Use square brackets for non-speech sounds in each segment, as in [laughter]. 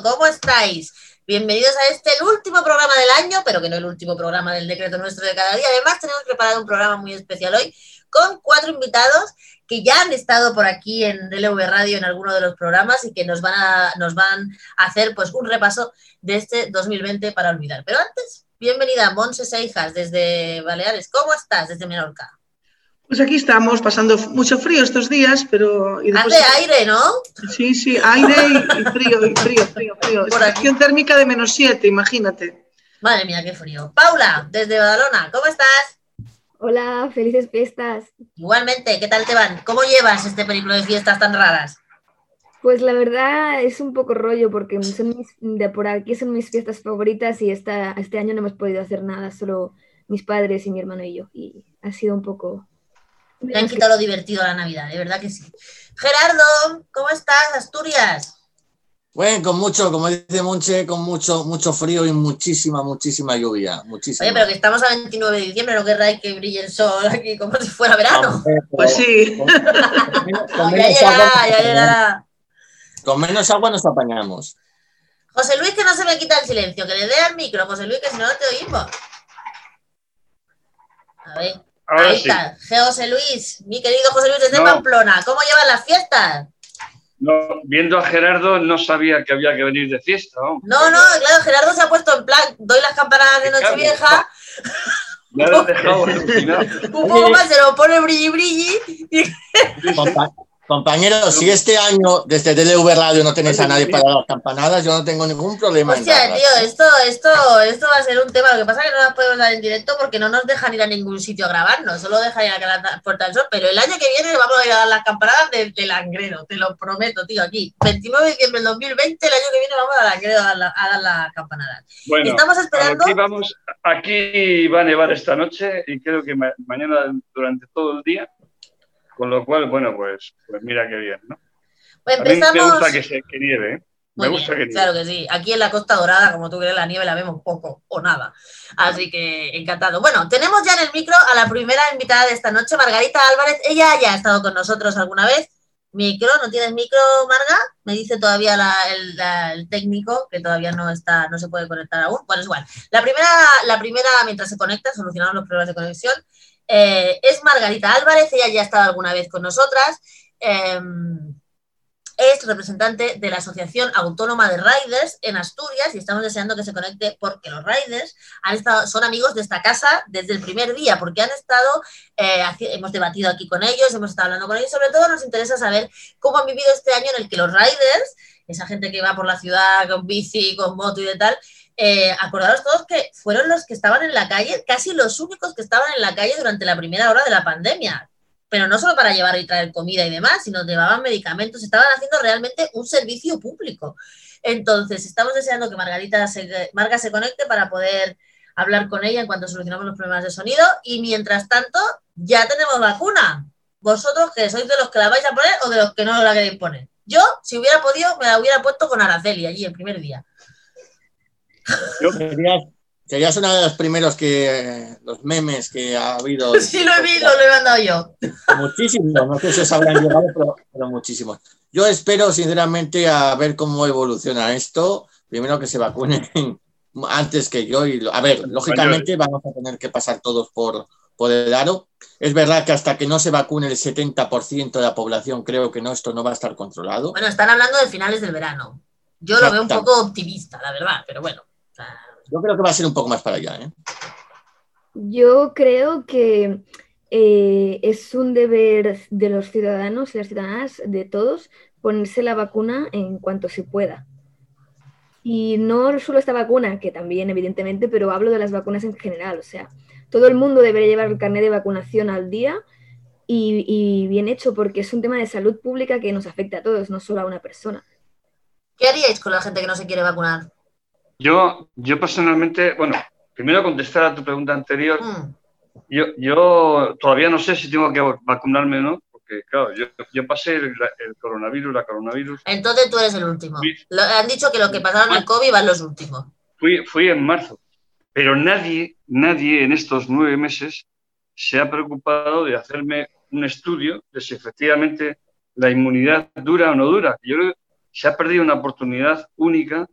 ¿cómo estáis? Bienvenidos a este, el último programa del año, pero que no el último programa del decreto nuestro de cada día. Además, tenemos preparado un programa muy especial hoy con cuatro invitados que ya han estado por aquí en DLV Radio en alguno de los programas y que nos van a, nos van a hacer pues un repaso de este 2020 para olvidar. Pero antes, bienvenida Monse Seijas desde Baleares. ¿Cómo estás desde Menorca? Pues aquí estamos, pasando mucho frío estos días, pero... Hace aire, ¿no? Sí, sí, aire y, frío, y frío, frío, frío. Por Estación térmica de menos 7, imagínate. Madre mía, qué frío. Paula, desde Badalona, ¿cómo estás? Hola, felices fiestas. Igualmente, ¿qué tal te van? ¿Cómo llevas este periplo de fiestas tan raras? Pues la verdad es un poco rollo porque de por aquí son mis fiestas favoritas y esta, este año no hemos podido hacer nada, solo mis padres y mi hermano y yo. Y ha sido un poco... Me han quitado lo divertido a la Navidad, de verdad que sí. Gerardo, ¿cómo estás, Asturias? Bueno, con mucho, como dice Monche, con mucho, mucho frío y muchísima, muchísima lluvia. Muchísima. Oye, pero que estamos a 29 de diciembre, no querráis que brille el sol aquí como si fuera verano. pues sí. Con, [laughs] ya llegará, ya llegará. Con menos agua nos apañamos. José Luis, que no se me quita el silencio, que le dé al micro, José Luis, que si no, no te oímos. A ver. Ahí está. José Luis, mi querido José Luis desde Pamplona, ¿cómo llevan las fiestas? No, viendo a Gerardo no sabía que había que venir de fiesta. ¿no? no, no, claro, Gerardo se ha puesto en plan, doy las campanadas de Nochevieja. [laughs] Me has dejado [laughs] Un poco más se lo pone brilli brilli. Compañeros, si este año desde DLV Radio no tenéis a nadie para las campanadas, yo no tengo ningún problema. Hostia, tío, esto, esto, esto va a ser un tema. Lo que pasa es que no las podemos dar en directo porque no nos dejan ir a ningún sitio a grabarnos, solo dejan ir a la Puerta del Sol. Pero el año que viene vamos a ir a dar las campanadas de, Langrero, te lo prometo, tío, aquí. 29 de diciembre del 2020, el año que viene vamos a Langrero a dar, a dar las campanadas. Bueno, Estamos esperando. Aquí, vamos, aquí va a nevar esta noche y creo que mañana durante todo el día con lo cual, bueno, pues, pues mira qué bien, ¿no? Pues empezamos... me gusta que, se, que nieve, ¿eh? Me gusta que nieve. Claro que sí. Aquí en la Costa Dorada, como tú crees, la nieve la vemos poco o nada. Así que encantado. Bueno, tenemos ya en el micro a la primera invitada de esta noche, Margarita Álvarez. Ella ya ha estado con nosotros alguna vez. Micro, ¿no tienes micro, Marga? Me dice todavía el, técnico que todavía no está, no se puede conectar aún. Bueno, es igual. La primera, la primera, mientras se conecta, solucionamos los problemas de conexión. Eh, es Margarita Álvarez, ella ya ha estado alguna vez con nosotras. Em, es representante de la Asociación Autónoma de Riders en Asturias y estamos deseando que se conecte porque los riders han estado, son amigos de esta casa desde el primer día, porque han estado, eh, hemos debatido aquí con ellos, hemos estado hablando con ellos, sobre todo nos interesa saber cómo han vivido este año en el que los riders, esa gente que va por la ciudad con bici, con moto y de tal, eh, acordaros todos que fueron los que estaban en la calle, casi los únicos que estaban en la calle durante la primera hora de la pandemia. Pero no solo para llevar y traer comida y demás, sino llevaban medicamentos, estaban haciendo realmente un servicio público. Entonces, estamos deseando que Margarita se, Marga se conecte para poder hablar con ella en cuanto solucionamos los problemas de sonido. Y mientras tanto, ya tenemos vacuna. ¿Vosotros que sois de los que la vais a poner o de los que no la queréis poner? Yo, si hubiera podido, me la hubiera puesto con Araceli allí el primer día. Serías, [laughs] uno de los primeros que los memes que ha habido. [laughs] Sí, lo he visto, lo he mandado yo. Muchísimos, no sé si os habrán llegado, pero, muchísimos. Yo espero, sinceramente, a ver cómo evoluciona esto. Primero que se vacunen [laughs] antes que yo. Y, a ver, lógicamente vamos a tener que pasar todos por, por el aro. Es verdad que hasta que no se vacune el 70% de la población, creo que no, esto no va a estar controlado. Bueno, están hablando de finales del verano. Yo lo veo un poco optimista, la verdad, pero bueno. Yo creo que va a ser un poco más para allá. ¿eh? Yo creo que eh, es un deber de los ciudadanos y las ciudadanas, de todos, ponerse la vacuna en cuanto se pueda. Y no solo esta vacuna, que también evidentemente, pero hablo de las vacunas en general. O sea, todo el mundo debería llevar el carnet de vacunación al día y, y bien hecho, porque es un tema de salud pública que nos afecta a todos, no solo a una persona. ¿Qué haríais con la gente que no se quiere vacunar? Yo, yo personalmente, bueno, primero contestar a tu pregunta anterior. Mm. Yo, yo todavía no sé si tengo que vacunarme o no, porque claro, yo, yo pasé el, coronavirus, la coronavirus. Entonces tú eres el último. han dicho que los que pasaron el COVID van los últimos. Fui, fui en marzo, pero nadie, nadie en estos nueve meses se ha preocupado de hacerme un estudio de si efectivamente la inmunidad dura o no dura. Yo creo que se ha perdido una oportunidad única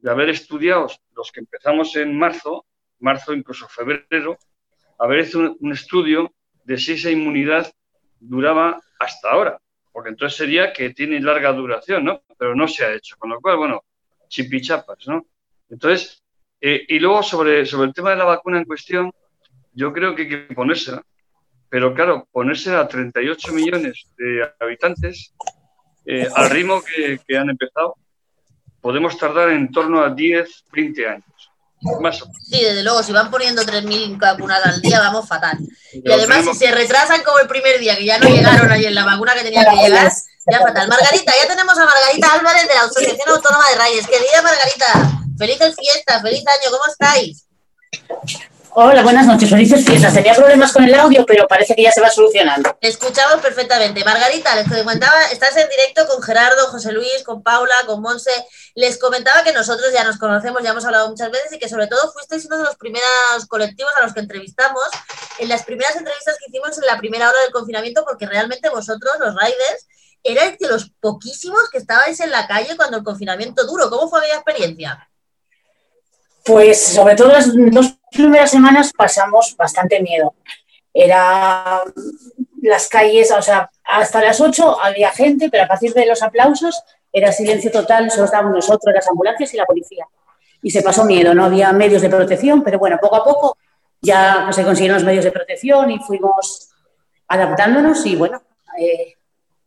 de haber estudiado los que empezamos en marzo, marzo incluso febrero, haber hecho un, estudio de si esa inmunidad duraba hasta ahora, porque entonces sería que tiene larga duración, ¿no? Pero no se ha hecho, con lo cual, bueno, chipichapas, ¿no? Entonces, eh, y luego sobre, sobre el tema de la vacuna en cuestión, yo creo que hay que ponérsela, pero claro, ponérsela a 38 millones de habitantes, eh, al ritmo que han empezado, podemos tardar en torno a 10, 20 años. Más Sí, desde luego, si van poniendo 3.000 vacunas al día, vamos fatal. Y además, si se retrasan como el primer día, que ya no llegaron ayer la vacuna que tenía que llegar, ya fatal. Margarita, ya tenemos a Margarita Álvarez de la Asociación Autónoma de Reyes. Querida Margarita, felices fiestas, feliz año, ¿cómo estáis? Hola, buenas noches, felices fiestas. Tenía problemas con el audio, pero parece que ya se va solucionando. Escuchamos perfectamente. Margarita, les comentaba, estás en directo con Gerardo, José Luis, con Paula, con Monse. Les comentaba que nosotros ya nos conocemos, ya hemos hablado muchas veces y que sobre todo fuisteis uno de los primeros colectivos a los que entrevistamos en las primeras entrevistas que hicimos en la primera hora del confinamiento, porque realmente vosotros, los riders, erais de los poquísimos que estabais en la calle cuando el confinamiento duro. ¿Cómo fue aquella experiencia? Pues sobre todo las dos primeras semanas pasamos bastante miedo. Era las calles, o sea, hasta las 8 había gente, pero a partir de los aplausos era silencio total, solo estábamos nosotros, las ambulancias y la policía. Y se pasó miedo, no había medios de protección, pero bueno, poco a poco ya se consiguieron los medios de protección y fuimos adaptándonos y bueno, eh,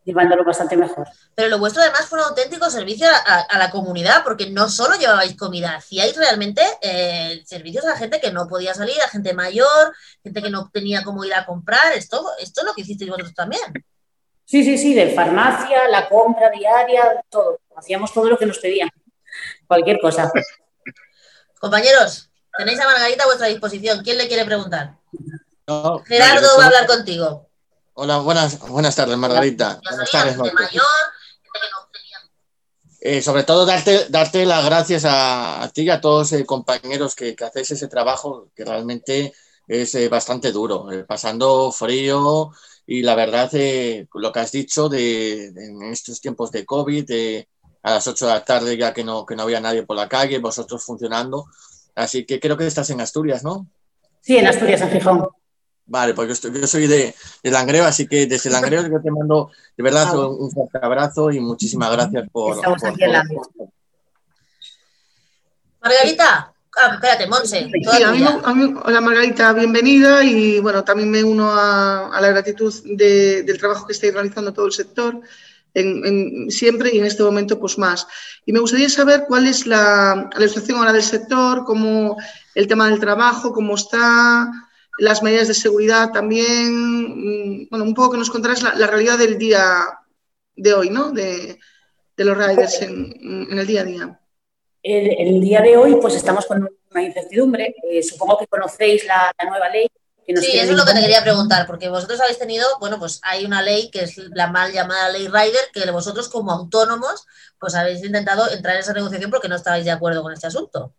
llevándolo bastante mejor. Pero lo vuestro además fue un auténtico servicio a, la comunidad, porque no solo llevabais comida, hacíais realmente eh, servicios a gente que no podía salir, a gente mayor, gente que no tenía cómo ir a comprar. Esto, esto es lo que hicisteis vosotros también. Sí, sí, sí, de farmacia, la compra diaria, todo. Hacíamos todo lo que nos pedían, cualquier cosa. Compañeros, tenéis a Margarita a vuestra disposición. ¿Quién le quiere preguntar? Gerardo va a hablar contigo. Hola, buenas, buenas tardes, Margarita. Buenas tardes, eh, sobre todo darte, darte las gracias a, ti y a todos los eh, compañeros que, que, hacéis ese trabajo que realmente es eh, bastante duro, pasando frío y la verdad lo que has dicho de, en estos tiempos de COVID, a las 8 de la tarde ya que no, que no había nadie por la calle, vosotros funcionando, así que creo que estás en Asturias, ¿no? Sí, en Asturias, en Gijón. Vale, porque yo, soy de, de, Langreo, así que desde Langreo yo te mando de verdad un, fuerte abrazo y muchísimas gracias por... Estamos aquí en la Margarita, ah, espérate, Monse. Sí, a mí, hola Margarita, bienvenida y bueno, también me uno a, la gratitud del trabajo que estáis realizando todo el sector. En, siempre y en este momento pues más. Y me gustaría saber cuál es la, la situación ahora del sector, cómo el tema del trabajo, cómo está, las medidas de seguridad también, mm, bueno, un poco que nos contarás la, realidad del día de hoy, ¿no? De, los riders en, el día a día. El, día de hoy, pues estamos con una incertidumbre. Eh, supongo que conocéis la, nueva ley. Que sí, eso es lo que te quería preguntar, porque vosotros habéis tenido, bueno, pues hay una ley que es la mal llamada ley Rider, que vosotros como autónomos, pues habéis intentado entrar en esa negociación porque no estabais de acuerdo con este asunto.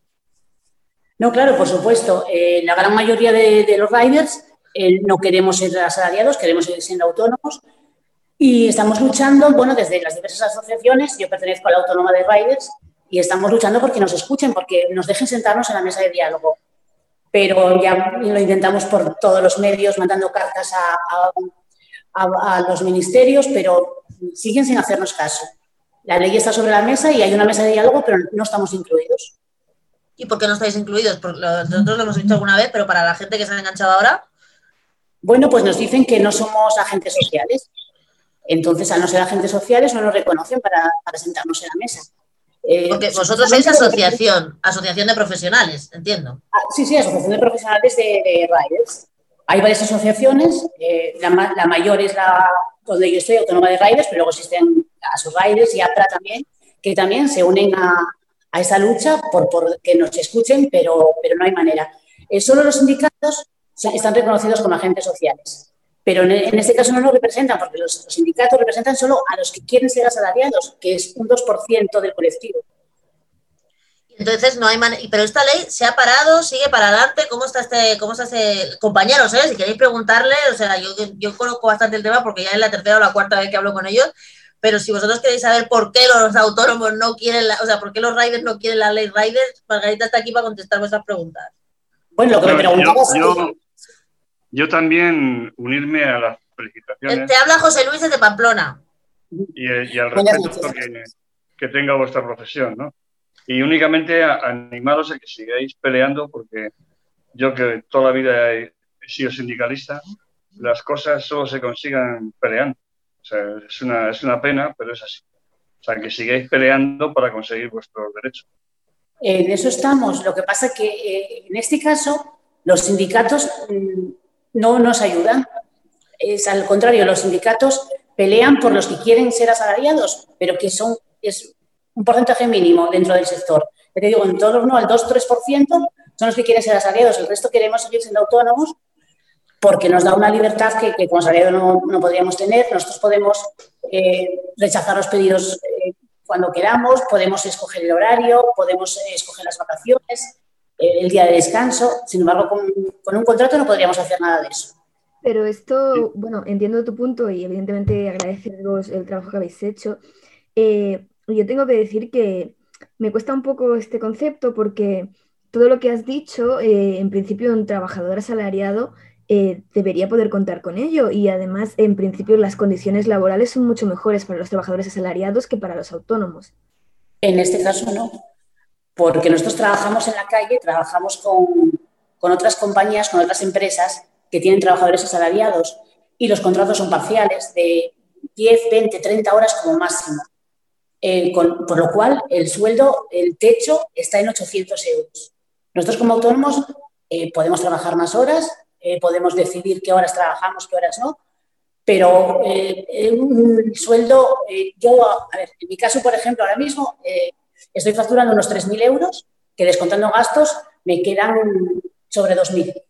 No, claro, por supuesto. Eh, la gran mayoría de, los riders eh, no queremos ser asalariados, queremos seguir siendo autónomos y estamos luchando, bueno, desde las diversas asociaciones, yo pertenezco a la Autónoma de Riders y estamos luchando porque nos escuchen, porque nos dejen sentarnos en la mesa de diálogo. Pero ya lo intentamos por todos los medios, mandando cartas a los ministerios, pero siguen sin hacernos caso. La ley está sobre la mesa y hay una mesa de diálogo, pero no estamos incluidos. ¿Y por qué no estáis incluidos? Porque nosotros lo hemos dicho alguna vez, pero para la gente que se ha enganchado ahora. Bueno, pues nos dicen que no somos agentes sociales. Entonces, al no ser agentes sociales, no nos reconocen para, sentarnos en la mesa. Eh, Porque vosotros sois asociación, asociación de profesionales, entiendo. Ah, sí, sí, asociación de profesionales de, riders. Hay varias asociaciones, eh, la, mayor es la donde yo estoy, Autónoma de Riders, pero luego existen sus Riders y APRA también, que también se unen a, a esa lucha por, que nos escuchen, pero, pero no hay manera. Eh, solo los sindicatos están reconocidos como agentes sociales, pero en, este caso no nos representan, porque los, sindicatos representan solo a los que quieren ser asalariados, que es un 2% del colectivo. Entonces no hay manera. Pero esta ley se ha parado, sigue para adelante. ¿Cómo está este, cómo está este compañeros? Eh? Si queréis preguntarle, o sea, yo, yo conozco bastante el tema porque ya es la tercera o la cuarta vez que hablo con ellos. Pero si vosotros queréis saber por qué los autónomos no quieren, la, o sea, por qué los riders no quieren la ley riders, Margarita está aquí para contestar vuestras preguntas. Bueno, lo que me preguntabas. Yo, yo, también unirme a las felicitaciones. Te habla José Luis de Pamplona. Y, y al respeto que, que tenga vuestra profesión, ¿no? Y únicamente animaros a que sigáis peleando porque yo que toda la vida he sido sindicalista, las cosas solo se consigan peleando. Sea, es una, es una pena, pero es así. O sea, que sigáis peleando para conseguir vuestros derechos. En eso estamos. Lo que pasa es que eh, en este caso los sindicatos mm, no nos ayudan. Es al contrario, los sindicatos pelean por los que quieren ser asalariados, pero que son, es un porcentaje mínimo dentro del sector. Te digo, en torno al 2-3% son los que quieren ser asalariados, el resto queremos seguir siendo autónomos porque nos da una libertad que, que como no, no, podríamos tener. Nosotros podemos eh, rechazar los pedidos eh, cuando queramos, podemos escoger el horario, podemos eh, escoger las vacaciones, el día de descanso. Sin embargo, con, con, un contrato no podríamos hacer nada de eso. Pero esto, bueno, entiendo tu punto y evidentemente agradeceros el trabajo que habéis hecho. Yo tengo que decir que me cuesta un poco este concepto porque todo lo que has dicho, en principio un trabajador asalariado eh, debería poder contar con ello y además, en principio, las condiciones laborales son mucho mejores para los trabajadores asalariados que para los autónomos. En este caso no, porque nosotros trabajamos en la calle, trabajamos con, con otras compañías, con otras empresas que tienen trabajadores asalariados y los contratos son parciales de 10, 20, 30 horas como máximo. Eh, con, por lo cual el sueldo, el techo está en 800 euros. Nosotros como autónomos eh, podemos trabajar más horas, eh, podemos decidir qué horas trabajamos, qué horas no, pero un sueldo, yo, a ver, en mi caso, por ejemplo, ahora mismo estoy facturando unos 3.000 euros, que descontando gastos me quedan sobre 2.000.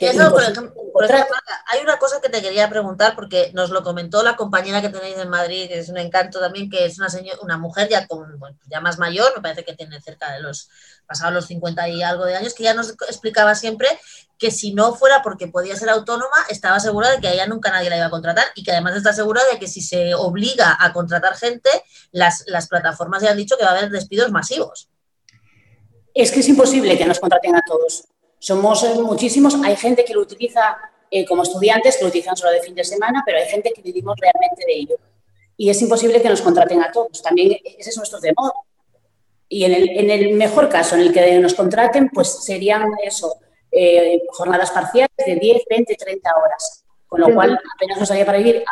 Eso, por ejemplo, hay una cosa que te quería preguntar porque nos lo comentó la compañera que tenéis en Madrid, que es un encanto también, que es una, señora, una mujer ya, con, bueno, ya más mayor, me parece que tiene cerca de los, pasados los 50 y algo de años, que ya nos explicaba siempre que si no fuera porque podía ser autónoma, estaba segura de que a ella nunca nadie la iba a contratar y que además está segura de que si se obliga a contratar gente, las, las plataformas ya han dicho que va a haber despidos masivos. Es que es imposible que nos contraten a todos. Somos muchísimos, hay gente que lo utiliza eh, como estudiantes, que lo utilizan solo de fin de semana, pero hay gente que vivimos realmente de ello. Y es imposible que nos contraten a todos. También ese es nuestro temor. Y en el, en el mejor caso, en el que nos contraten, pues serían eso, eh, jornadas parciales de 10, 20, 30 horas. Con lo cual apenas nos haría para vivir.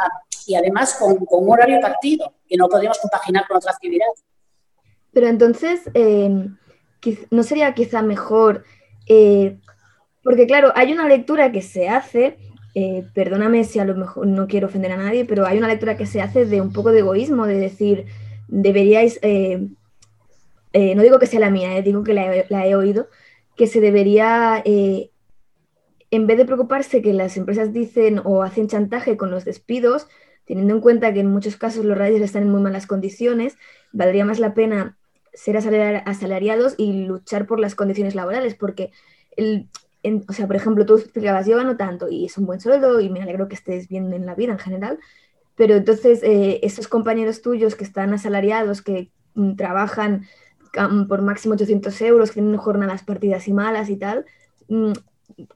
y además con, con, un horario partido, que no podríamos compaginar con otra actividad. Pero entonces, eh, ¿no sería quizá mejor eh, porque claro, hay una lectura que se hace, eh, perdóname si a lo mejor no quiero ofender a nadie, pero hay una lectura que se hace de un poco de egoísmo, de decir, deberíais, eh, no digo que sea la mía, digo que la, la, he oído, que se debería, en vez de preocuparse que las empresas dicen o hacen chantaje con los despidos, teniendo en cuenta que en muchos casos los radios están en muy malas condiciones, valdría más la pena ser asalariados y luchar por las condiciones laborales, porque, el, o sea, por ejemplo, tú explicabas, yo gano tanto y es un buen sueldo y me alegro que estés bien en la vida en general, pero entonces eh, esos compañeros tuyos que están asalariados, que mm, trabajan por máximo 800 euros, que tienen jornadas partidas y malas y tal, mm,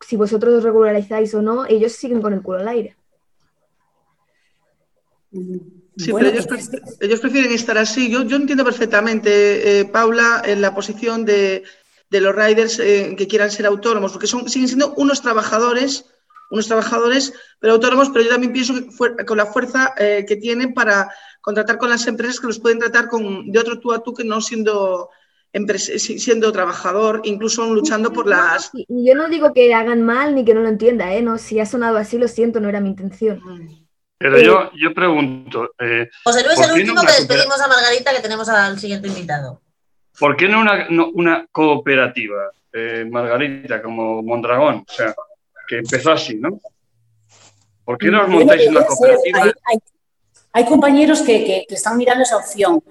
si vosotros os regularizáis o no, ellos siguen con el culo al aire. Mm. Sí, pero ellos, ellos, prefieren estar así. Yo, yo entiendo perfectamente, eh, Paula, en la posición de, de los riders eh, que quieran ser autónomos, porque son, siguen siendo unos trabajadores, unos trabajadores, pero autónomos, pero yo también pienso que con la fuerza eh, que tienen para contratar con las empresas que los pueden tratar con, de otro tú a tú que no siendo siendo trabajador, incluso luchando por las... Yo no digo que hagan mal ni que no lo entienda, ¿eh? No, si ha sonado así, lo siento, no era mi intención. Pero yo, yo pregunto. Eh, José Luis, el último no que despedimos a Margarita, que tenemos al siguiente invitado. ¿Por qué no una, no, una cooperativa, eh, Margarita, como Mondragón? O sea, que empezó así, ¿no? ¿Por qué no os montáis una cooperativa? Hay, hay, hay compañeros que, que, que, están mirando esa opción.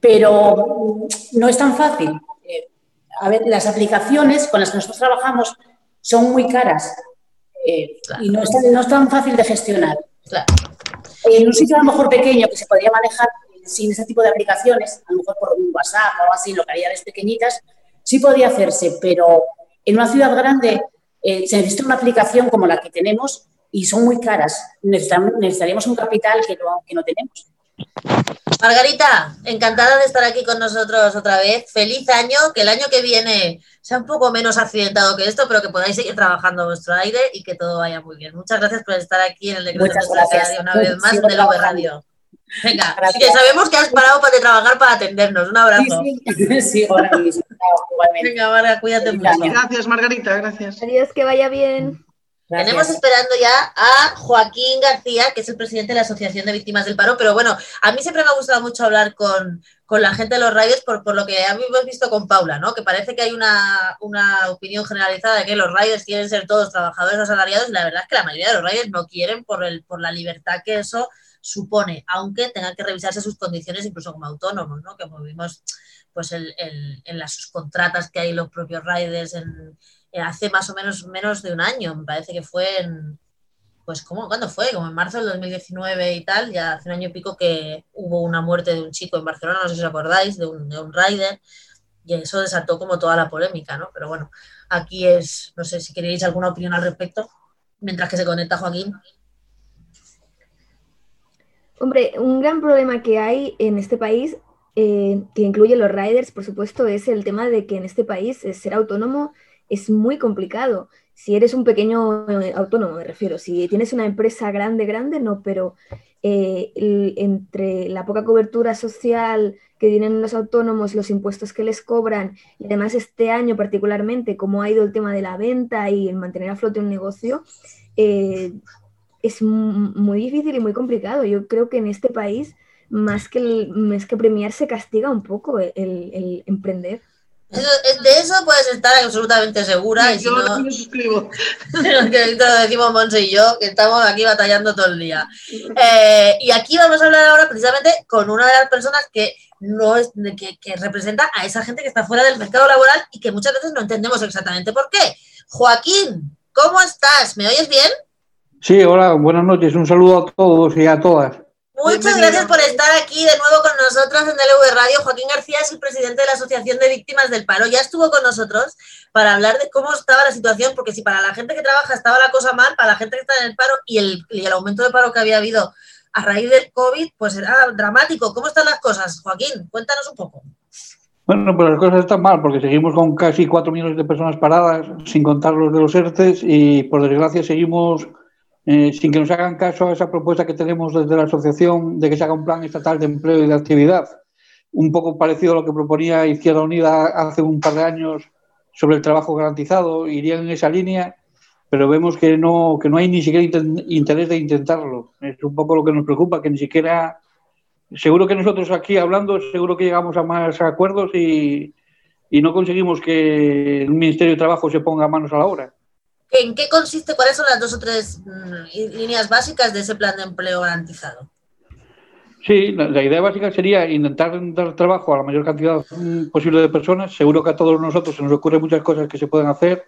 pero no es tan fácil. Eh, a ver, las aplicaciones con las que nosotros trabajamos son muy caras eh, y no es, no es, tan, fácil de gestionar. En un sitio a lo mejor pequeño que se podría manejar sin ese tipo de aplicaciones, a lo mejor por un WhatsApp o algo así, localidades pequeñitas, sí podría hacerse, pero en una ciudad grande eh, se necesita una aplicación como la que tenemos y son muy caras. Necesitaríamos un capital que no, que no tenemos. Margarita, encantada de estar aquí con nosotros otra vez. Feliz año, que el año que viene sea un poco menos accidentado que esto, pero que podáis seguir trabajando vuestro aire y que todo vaya muy bien. Muchas gracias por estar aquí en el decreto de Radio una vez más de Lover Radio. Venga, que sabemos que has parado para trabajar para atendernos. Un abrazo. Sí, sí. [laughs] Venga, Marga, cuídate mucho. Gracias, Margarita, gracias. Adiós, que vaya bien. Tenemos esperando ya a Joaquín García, que es el presidente de la Asociación de Víctimas del Paro, pero bueno, a mí siempre me ha gustado mucho hablar con, la gente de los riders por, por, lo que hemos visto con Paula, ¿no? Que parece que hay una, opinión generalizada de que los riders quieren ser todos trabajadores asalariados y la verdad es que la mayoría de los riders no quieren por, el, por la libertad que eso supone, aunque tengan que revisarse sus condiciones incluso como autónomos, ¿no? Que vimos pues en las subcontratas que hay los propios riders en, hace más o menos menos de un año, me parece que fue en, pues ¿cómo? ¿cuándo fue? Como en marzo del 2019 y tal, ya hace un año y pico que hubo una muerte de un chico en Barcelona, no sé si os acordáis, de un, de un rider, y eso desató como toda la polémica, ¿no? Pero bueno, aquí es, no sé si queréis alguna opinión al respecto, mientras que se conecta Joaquín. Hombre, un gran problema que hay en este país, eh, que incluye los riders, por supuesto, es el tema de que en este país ser autónomo es muy complicado. Si eres un pequeño eh, autónomo, me refiero, si tienes una empresa grande, grande, no, pero eh, entre la poca cobertura social que tienen los autónomos, los impuestos que les cobran, y además este año particularmente, como ha ido el tema de la venta y el mantener a flote un negocio, es muy difícil y muy complicado. Yo creo que en este país, más que, el, que premiar, se castiga un poco el, emprender. De eso puedes estar absolutamente segura. y yo si no, me suscribo. [laughs] que lo decimos Monse y yo, que estamos aquí batallando todo el día. Eh, y aquí vamos a hablar ahora precisamente con una de las personas que, no es, que, que representa a esa gente que está fuera del mercado laboral y que muchas veces no entendemos exactamente por qué. Joaquín, ¿cómo estás? ¿Me oyes bien? Sí, hola, buenas noches. Un saludo a todos y a todas. Muchas gracias por estar aquí de nuevo con nosotros en DLV Radio. Joaquín García es el presidente de la Asociación de Víctimas del Paro. Ya estuvo con nosotros para hablar de cómo estaba la situación, porque si para la gente que trabaja estaba la cosa mal, para la gente que está en el paro y el, y el aumento de paro que había habido a raíz del COVID, pues era dramático. ¿Cómo están las cosas, Joaquín? Cuéntanos un poco. Bueno, pues las cosas están mal porque seguimos con casi cuatro millones de personas paradas, sin contar los de los ERTES, y por desgracia seguimos eh, sin que nos hagan caso a esa propuesta que tenemos desde la asociación de que se haga un plan estatal de empleo y de actividad, un poco parecido a lo que proponía Izquierda Unida hace un par de años sobre el trabajo garantizado, iría en esa línea, pero vemos que no, que no hay ni siquiera interés de intentarlo. Es un poco lo que nos preocupa, que ni siquiera, seguro que nosotros aquí hablando, seguro que llegamos a más acuerdos y, y no conseguimos que el Ministerio de Trabajo se ponga manos a la obra. ¿En qué consiste? ¿Cuáles son las dos o tres mm, líneas básicas de ese plan de empleo garantizado? Sí, la, idea básica sería intentar dar trabajo a la mayor cantidad mm, posible de personas. Seguro que a todos nosotros se nos ocurren muchas cosas que se pueden hacer,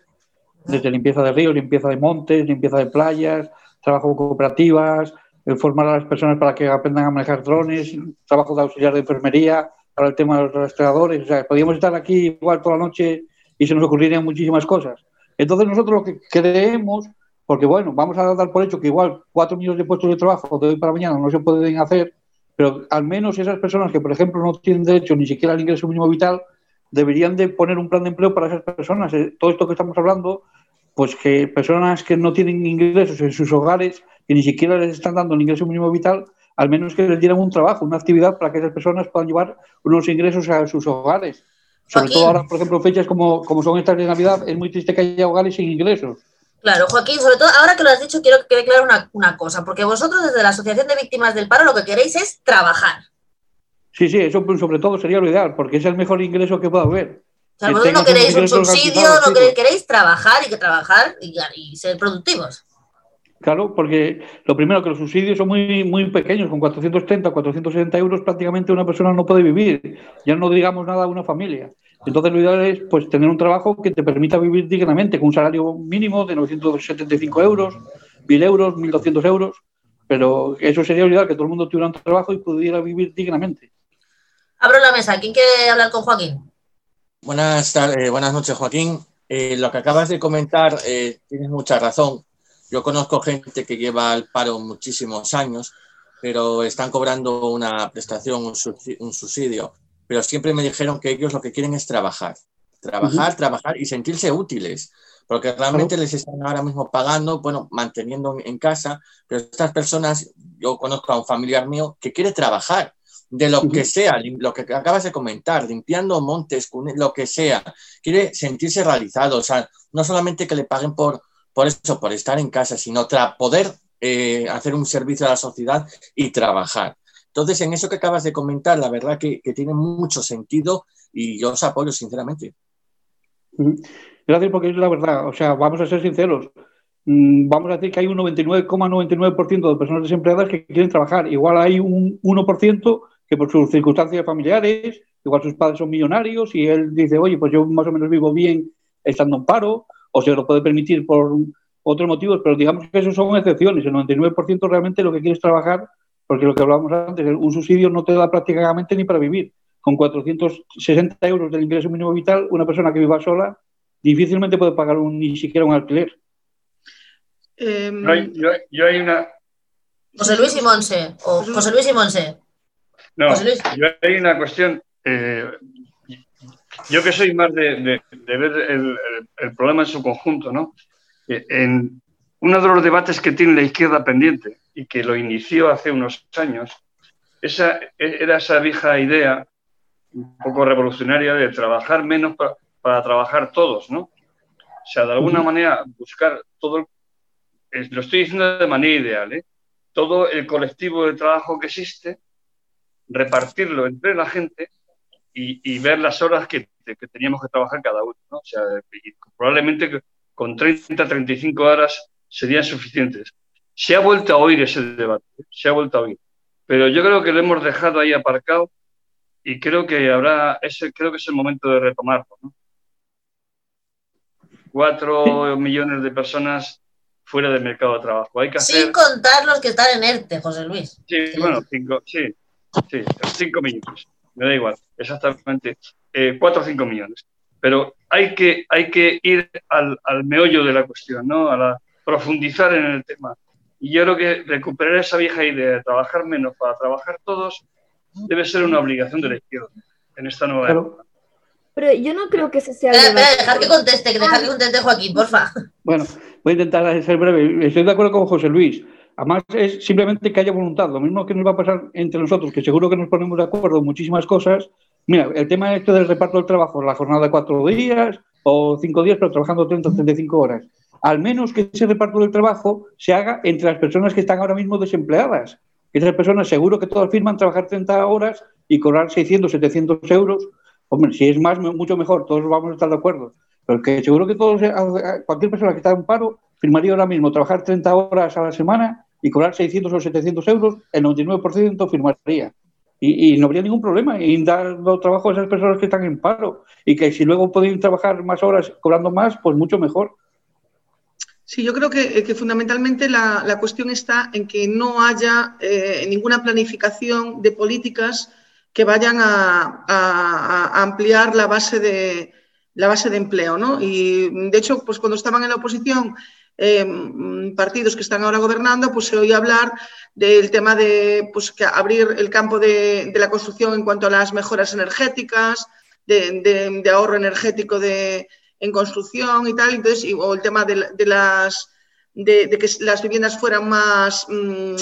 desde limpieza de ríos, limpieza de montes, limpieza de playas, trabajo con cooperativas, formar a las personas para que aprendan a manejar drones, trabajo de auxiliar de enfermería, para el tema de los rastreadores. O sea, podríamos estar aquí igual toda la noche y se nos ocurrirían muchísimas cosas. Entonces nosotros lo que creemos, porque bueno, vamos a dar por hecho que igual cuatro millones de puestos de trabajo de hoy para mañana no se pueden hacer, pero al menos esas personas que, por ejemplo, no tienen derecho ni siquiera al ingreso mínimo vital, deberían de poner un plan de empleo para esas personas. Eh, todo esto que estamos hablando, pues que personas que no tienen ingresos en sus hogares y ni siquiera les están dando el ingreso mínimo vital, al menos que les dieran un trabajo, una actividad para que esas personas puedan llevar unos ingresos a sus hogares. Sobre todo ahora, por ejemplo, fechas como, como son estas de Navidad, es muy triste que haya hogares sin ingresos. Claro, Joaquín, sobre todo ahora que lo has dicho, quiero que quede claro una, cosa, porque vosotros desde la Asociación de Víctimas del Paro lo que queréis es trabajar. Sí, sí, eso sobre todo sería lo ideal, porque es el mejor ingreso que pueda haber. O sea, vosotros no queréis un subsidio, no queréis, trabajar y que trabajar y, y ser productivos. Claro, porque lo primero que los subsidios son muy, muy pequeños, con 430, 460 euros prácticamente una persona no puede vivir, ya no digamos nada a una familia. Entonces lo ideal es pues, tener un trabajo que te permita vivir dignamente, con un salario mínimo de 975 euros, 1.000 euros, 1.200 euros, pero eso sería lo ideal, que todo el mundo tuviera un trabajo y pudiera vivir dignamente. Abro la mesa, ¿quién quiere hablar con Joaquín? Buenas, tardes, buenas noches, Joaquín. Eh, lo que acabas de comentar, eh, tienes mucha razón. Yo conozco gente que lleva al paro muchísimos años, pero están cobrando una prestación, un subsidio. Pero siempre me dijeron que ellos lo que quieren es trabajar. Trabajar, trabajar y sentirse útiles. Porque realmente les están ahora mismo pagando, bueno, manteniendo en casa. Pero estas personas, yo conozco a un familiar mío que quiere trabajar de lo que sea, lo que acabas de comentar, limpiando montes, lo que sea, quiere sentirse realizado, o sea, no solamente que le paguen por, por eso, por estar en casa, sino poder eh, hacer un servicio a la sociedad y trabajar. Entonces, en eso que acabas de comentar, la verdad que, tiene mucho sentido y yo os apoyo sinceramente. Gracias, porque es la verdad. O sea, vamos a ser sinceros. Mm, vamos a decir que hay un 99,99% de personas desempleadas que quieren trabajar. Igual hay un 1% que por sus circunstancias familiares, igual sus padres son millonarios y él dice, oye, pues yo más o menos vivo bien estando en paro, o se lo puede permitir por otros motivos, pero digamos que eso son excepciones. El 99% realmente lo que quiere es trabajar, porque lo que hablábamos antes, un subsidio no te da prácticamente ni para vivir. Con 460 euros del ingreso mínimo vital, una persona que viva sola difícilmente puede pagar ni siquiera un alquiler. Em, yo, hay una... José Luis y Monse, o José Luis y Monse. No, yo hay una cuestión. Eh, yo que soy más de, ver el, problema en su conjunto, ¿no? Eh, en uno de los debates que tiene la izquierda pendiente y que lo inició hace unos años, esa, era esa vieja idea un poco revolucionaria de trabajar menos para, trabajar todos, ¿no? O sea, de alguna manera buscar todo, lo estoy diciendo de manera ideal, ¿eh? todo el colectivo de trabajo que existe, repartirlo entre la gente y, ver las horas que, teníamos que trabajar cada uno. ¿no? O sea, probablemente con 30, 35 horas serían suficientes. Se ha vuelto a oír ese debate, ¿eh? se ha vuelto a oír. Pero yo creo que lo hemos dejado ahí aparcado y creo que habrá, ese, creo que es el momento de retomarlo. ¿no? Cuatro millones de personas fuera del mercado de trabajo. Hay que Sin contar los que están en ERTE, José Luis. Sí, bueno, cinco, sí, sí, cinco millones me da igual, exactamente, eh, 4 o 5 millones. Pero hay que, hay que ir al, al, meollo de la cuestión, ¿no? A la, profundizar en el tema. Y yo creo que recuperar esa vieja idea de trabajar menos para trabajar todos debe ser una obligación de la izquierda en esta nueva época. Pero yo no creo que ese sea. dejar que conteste, que dejar que conteste Joaquín, porfa. Bueno, voy a intentar ser breve. Estoy de acuerdo con José Luis. Además, es simplemente que haya voluntad. Lo mismo que nos va a pasar entre nosotros, que seguro que nos ponemos de acuerdo en muchísimas cosas. Mira, el tema este del reparto del trabajo, la jornada de cuatro días o cinco días, pero trabajando 30 o 35 horas. Al menos que ese reparto del trabajo se haga entre las personas que están ahora mismo desempleadas. Esas personas seguro que todas firman trabajar 30 horas y cobrar 600, 700 euros. Hombre, si es más, mucho mejor, todos vamos a estar de acuerdo. Pero que seguro que todos, cualquier persona que está en paro firmaría ahora mismo trabajar 30 horas a la semana y cobrar 600 o 700 euros, el 99% firmaría. Y, no habría ningún problema en dar trabajo a esas personas que están en paro. Y que si luego pueden trabajar más horas cobrando más, pues mucho mejor. Sí, yo creo que, fundamentalmente la, cuestión está en que no haya eh, ninguna planificación de políticas que vayan a, ampliar la base de la base de empleo, ¿no? Y de hecho, pues cuando estaban en la oposición Em, partidos que están ahora gobernando, pues se oye hablar del tema de pues, que abrir el campo de, la construcción en cuanto a las mejoras energéticas, de, ahorro energético en construcción y tal, entonces, o el tema de, las de, que las viviendas fueran más mm,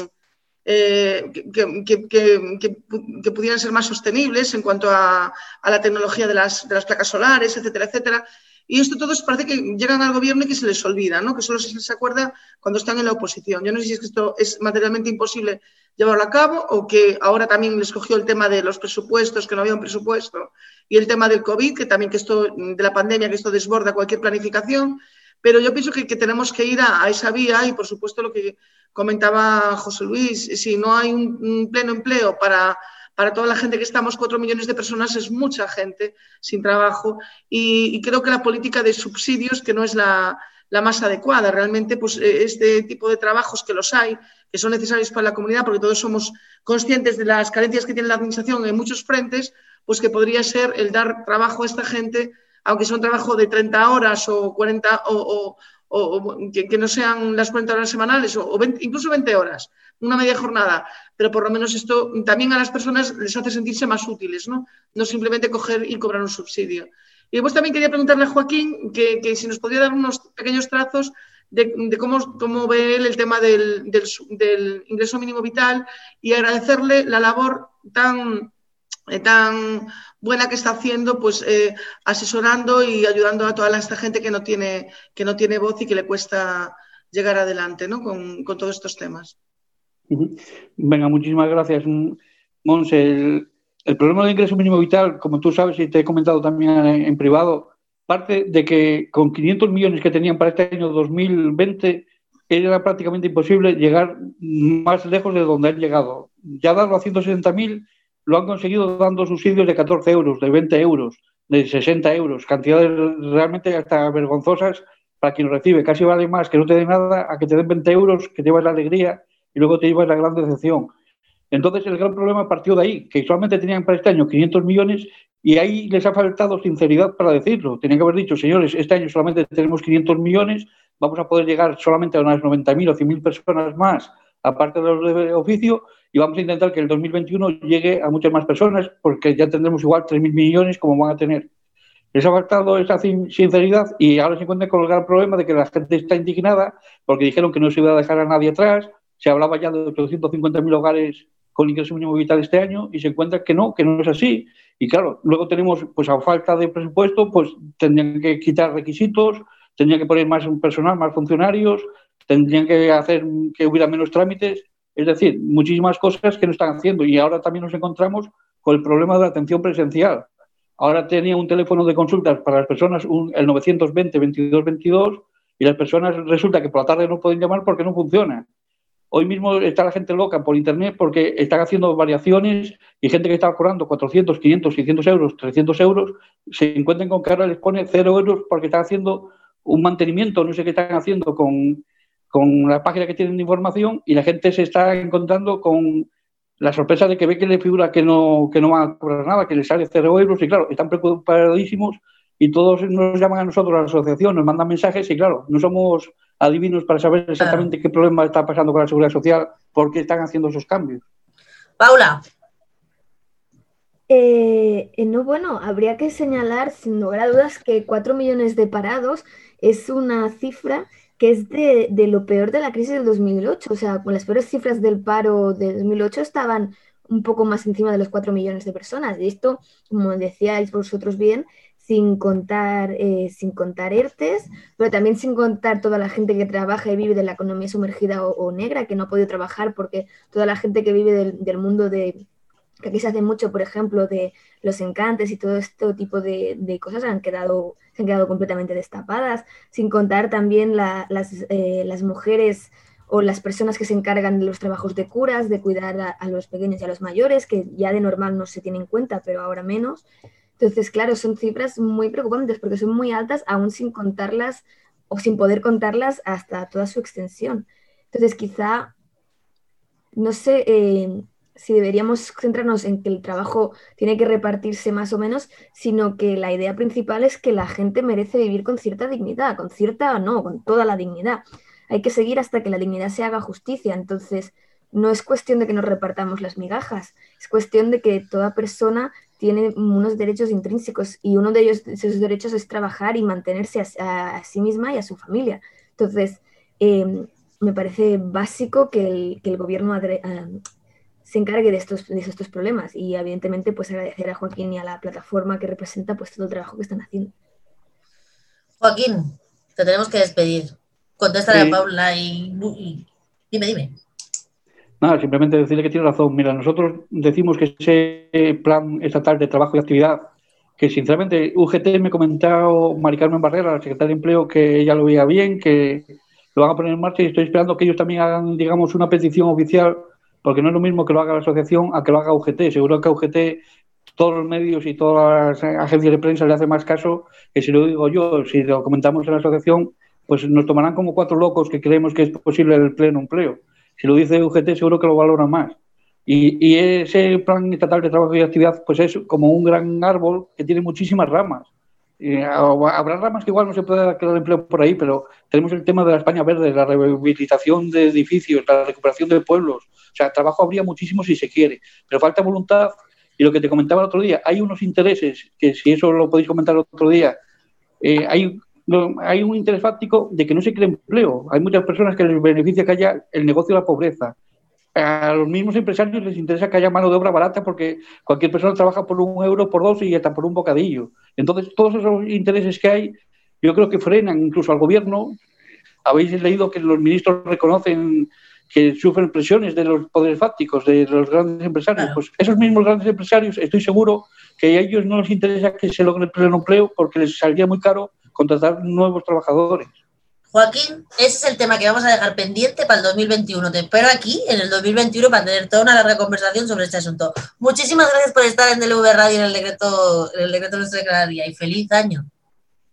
eh, que, pudieran ser más sostenibles en cuanto a, la tecnología de las placas solares, etcétera, etcétera. Y esto todos parece que llegan al gobierno y que se les olvida, ¿no? que solo se les acuerda cuando están en la oposición. Yo no sé si es que esto es materialmente imposible llevarlo a cabo o que ahora también les cogió el tema de los presupuestos, que no había un presupuesto, y el tema del COVID, que también que esto, de la pandemia, que esto desborda cualquier planificación. pero yo pienso que, tenemos que ir a, esa vía y, por supuesto, lo que comentaba José Luis, si no hay un, pleno empleo para, para toda la gente que estamos, cuatro millones de personas es mucha gente sin trabajo y, creo que la política de subsidios, que no es la, más adecuada. Realmente, pues eh, este tipo de trabajos que los hay, que son necesarios para la comunidad, porque todos somos conscientes de las carencias que tiene la administración en muchos frentes, pues que podría ser el dar trabajo a esta gente, aunque sea un trabajo de 30 horas o 40 o, que, no sean las 40 horas semanales o, incluso 20 horas, una media jornada, pero por lo menos esto también a las personas les hace sentirse más útiles, ¿no? No simplemente coger y cobrar un subsidio. Y después también quería preguntarle a Joaquín que, si nos podría dar unos pequeños trazos de, cómo, cómo, ve él el tema del, del, ingreso mínimo vital y agradecerle la labor tan eh, tan buena que está haciendo, pues eh, asesorando y ayudando a toda esta gente que no tiene, que no tiene voz y que le cuesta llegar adelante ¿no? con, todos estos temas. Venga, muchísimas gracias, Monse. El, problema del ingreso mínimo vital, como tú sabes y te he comentado también en, privado, parte de que con 500 millones que tenían para este año 2020 era prácticamente imposible llegar más lejos de donde han llegado. Ya darlo a 160.000 lo han conseguido dando subsidios de 14 euros, de 20 euros, de 60 euros, cantidades realmente hasta vergonzosas para quien lo recibe. Casi vale más que no te den nada a que te den 20 euros, que te llevas la alegría y luego te llevas la gran decepción. Entonces el gran problema partió de ahí, que solamente tenían para este año 500 millones y ahí les ha faltado sinceridad para decirlo. Tenían que haber dicho, señores, este año solamente tenemos 500 millones, vamos a poder llegar solamente a unas 90.000 o 100.000 personas más, aparte de los de oficio, y vamos a intentar que el 2021 llegue a muchas más personas porque ya tendremos igual 3.000 millones como van a tener. Les ha faltado esa sinceridad y ahora se encuentran con el gran problema de que la gente está indignada porque dijeron que no se iba a dejar a nadie atrás. Se hablaba ya de 850.000 hogares con ingreso mínimo vital este año y se encuentra que no, que no es así. Y claro, luego tenemos, pues a falta de presupuesto, pues tendrían que quitar requisitos, tendrían que poner más personal, más funcionarios, tendrían que hacer que hubiera menos trámites es decir, muchísimas cosas que no están haciendo y ahora también nos encontramos con el problema de la atención presencial. Ahora tenía un teléfono de consultas para las personas, el 920-2222, y las personas resulta que por la tarde no pueden llamar porque no funciona. Hoy mismo está la gente loca por internet porque están haciendo variaciones y gente que está cobrando 400, 500, 600 euros, 300 euros, se encuentran con que ahora les pone 0 euros porque están haciendo un mantenimiento, no sé qué están haciendo con, con la página que tienen de información y la gente se está encontrando con la sorpresa de que ve que le figura que no, que no van a cobrar nada, que les sale cero euros y claro, están preocupadísimos y todos nos llaman a nosotros a la asociación, nos mandan mensajes y claro, no somos adivinos para saber exactamente qué problema está pasando con la seguridad social, por qué están haciendo esos cambios. Paula. Eh, eh, no, bueno, habría que señalar sin lugar a dudas que cuatro millones de parados es una cifra que es de, lo peor de la crisis del 2008. O sea, con las peores cifras del paro del 2008 estaban un poco más encima de los 4 millones de personas. Y esto, como decíais vosotros bien, sin contar, eh, sin contar ERTES, pero también sin contar toda la gente que trabaja y vive de la economía sumergida o, negra, que no ha podido trabajar porque toda la gente que vive del mundo de, que aquí se hace mucho, por ejemplo, de los encantes y todo este tipo de, cosas han quedado, se han quedado completamente destapadas, sin contar también las, eh, las, mujeres o las personas que se encargan de los trabajos de curas, de cuidar a, los pequeños y a los mayores, que ya de normal no se tienen en cuenta, pero ahora menos. Entonces, claro, son cifras muy preocupantes porque son muy altas, aún sin contarlas o sin poder contarlas hasta toda su extensión. Entonces, quizá, no sé, eh, si deberíamos centrarnos en que el trabajo tiene que repartirse más o menos, sino que la idea principal es que la gente merece vivir con cierta dignidad, con cierta o no, con toda la dignidad. Hay que seguir hasta que la dignidad se haga justicia. Entonces, no es cuestión de que nos repartamos las migajas, es cuestión de que toda persona tiene unos derechos intrínsecos y uno de ellos, esos derechos es trabajar y mantenerse a, sí misma y a su familia. Entonces, em, me parece básico que el, gobierno se encargue de estos, de estos problemas y evidentemente pues agradecer a Joaquín y a la plataforma que representa pues todo el trabajo que están haciendo. Joaquín, te tenemos que despedir. Contéstale a Paula y, dime, dime. Nada, simplemente decirle que tiene razón. Mira, nosotros decimos que ese plan estatal de trabajo y actividad que sinceramente UGT me ha comentado Mari Carmen Barrera, la secretaria de Empleo, que ella lo veía bien, que lo van a poner en marcha y estoy esperando que ellos también hagan, digamos, una petición oficial, porque no es lo mismo que lo haga la asociación a que lo haga UGT. Seguro que a UGT todos los medios y todas las agencias de prensa le hacen más caso que si lo digo yo, si lo comentamos en la asociación, pues nos tomarán como cuatro locos que creemos que es posible el pleno empleo. Si lo dice UGT, seguro que lo valoran más. Y, ese plan estatal de trabajo y actividad, pues es como un gran árbol que tiene muchísimas ramas. habrá ramas que igual no se puede crear empleo por ahí, pero tenemos el tema de la España verde, la rehabilitación de edificios, la recuperación de pueblos. O sea, trabajo habría muchísimo si se quiere, pero falta voluntad. Y lo que te comentaba el otro día, hay unos intereses, que si eso lo podéis comentar el otro día, eh, hay, hay un interés fáctico de que no se cree empleo. Hay muchas personas que les beneficia que haya el negocio de la pobreza, a los mismos empresarios les interesa que haya mano de obra barata porque cualquier persona trabaja por un euro, por dos y hasta por un bocadillo. Entonces, todos esos intereses que hay, yo creo que frenan incluso al gobierno. Habéis leído que los ministros reconocen que sufren presiones de los poderes fácticos, de los grandes empresarios. Pues esos mismos grandes empresarios, estoy seguro que a ellos no les interesa que se logre el pleno empleo porque les saldría muy caro contratar nuevos trabajadores. Joaquín, ese es el tema que vamos a dejar pendiente para el 2021. Te espero aquí en el 2021 para tener toda una larga conversación sobre este asunto. Muchísimas gracias por estar en DLV Radio en el decreto, en el decreto de nuestra cada día y feliz año.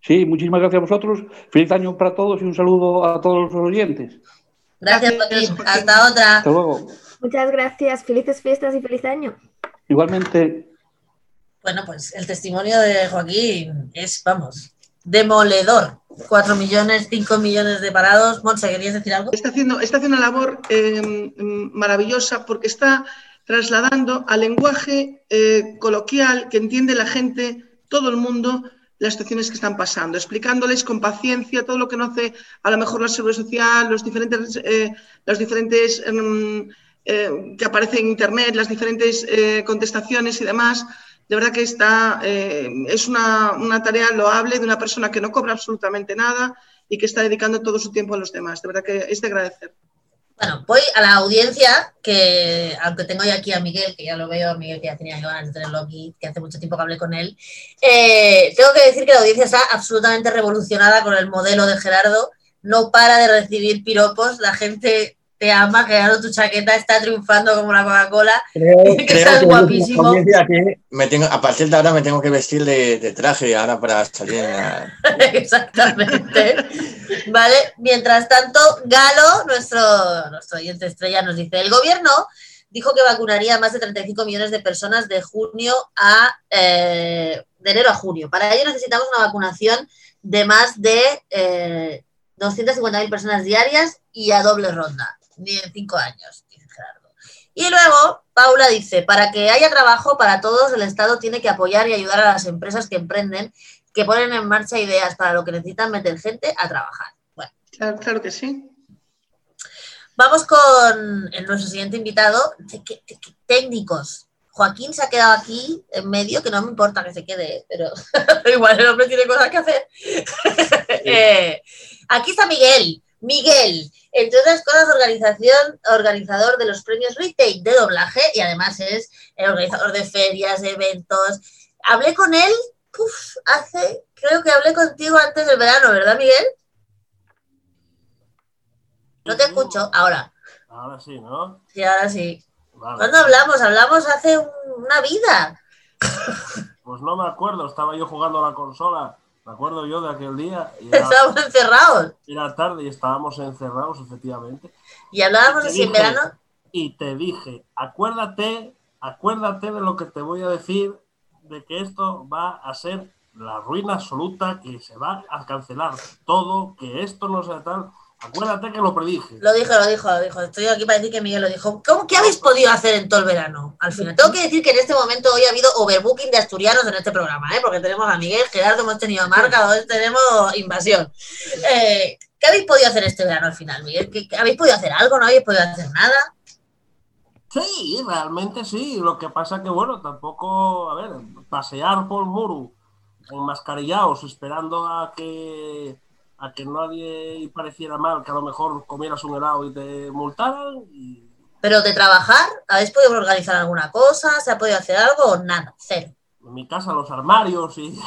Sí, muchísimas gracias a vosotros. Feliz año para todos y un saludo a todos los oyentes. Gracias, Joaquín. Hasta otra. Hasta luego. Muchas gracias. Felices fiestas y feliz año. Igualmente. Bueno, pues el testimonio de Joaquín es, vamos, demoledor. 4 millones, 5 millones de parados. Monse, ¿querías decir algo? Está haciendo, está haciendo una labor eh, maravillosa porque está trasladando al lenguaje eh, coloquial que entiende la gente, todo el mundo, las situaciones que están pasando, explicándoles con paciencia todo lo que no hace a lo mejor la seguridad social, los diferentes, eh, los diferentes em, que aparecen en internet, las diferentes contestaciones y demás de verdad que está, eh, es una, tarea loable de una persona que no cobra absolutamente nada y que está dedicando todo su tiempo a los demás. De verdad que es de agradecer. Bueno, voy a la audiencia, que aunque tengo hoy aquí a Miguel, que ya lo veo, Miguel que ya tenía ganas de tenerlo aquí, que hace mucho tiempo que hablé con él, eh, tengo que decir que la audiencia está absolutamente revolucionada con el modelo de Gerardo, no para de recibir piropos, la gente te ama, Gerardo, tu chaqueta está triunfando como una Coca-Cola. [laughs] Creo, [laughs] que estás guapísimo. me tengo, a partir de ahora me tengo que vestir de, traje ahora para salir. [laughs] Exactamente. vale, mientras tanto, Galo, nuestro, nuestro oyente estrella, nos dice: el gobierno dijo que vacunaría a más de 35 millones de personas de junio a eh, de enero a junio. Para ello necesitamos una vacunación de más de eh, 250.000 personas diarias y a doble ronda ni en cinco años, dice Gerardo. Y luego, Paula dice, para que haya trabajo para todos, el Estado tiene que apoyar y ayudar a las empresas que emprenden, que ponen en marcha ideas para lo que necesitan meter gente a trabajar. Bueno. Claro, que sí. Vamos con nuestro siguiente invitado, técnicos. Joaquín se ha quedado aquí en medio, que no me importa que se quede, pero [laughs] igual el hombre tiene cosas que hacer. [laughs] Eh, aquí está Miguel. Miguel, entre otras cosas, organización, organizador de los premios Retail de doblaje y además es el organizador de ferias, de eventos. Hablé con él hace, creo que hablé contigo antes del verano, ¿verdad, Miguel? No te escucho, ahora. Ahora sí, ¿no? Sí, ahora sí. ¿Cuándo hablamos? Hablamos hace una vida. [laughs] Pues no me acuerdo, estaba yo jugando a la consola me acuerdo yo de aquel día. estábamos encerrados. Era tarde y estábamos encerrados, efectivamente. Y hablábamos así en verano. Y te dije, acuérdate, acuérdate de lo que te voy a decir, de que esto va a ser la ruina absoluta, que se va a cancelar todo, que esto no sea tal. Acuérdate que lo predije. Lo dijo, lo dijo, lo dijo. Estoy aquí para decir que Miguel lo dijo. ¿Cómo, ¿Qué habéis podido hacer en todo el verano? Al final, tengo que decir que en este momento hoy ha habido overbooking de asturianos en este programa, ¿eh? porque tenemos a Miguel, Gerardo, hemos tenido a Marca, hoy tenemos invasión. Eh, ¿Qué habéis podido hacer este verano al final, Miguel? ¿Qué, ¿Habéis podido hacer algo? ¿No habéis podido hacer nada? Sí, realmente sí. Lo que pasa que, bueno, tampoco, a ver, pasear por Muru enmascarillados esperando a que a que nadie pareciera mal que a lo mejor comieras un helado y te multaran. Pero de trabajar, ¿habéis podido organizar alguna cosa? ¿Se ha podido hacer algo o nada? Cero. en mi casa los armarios y [laughs]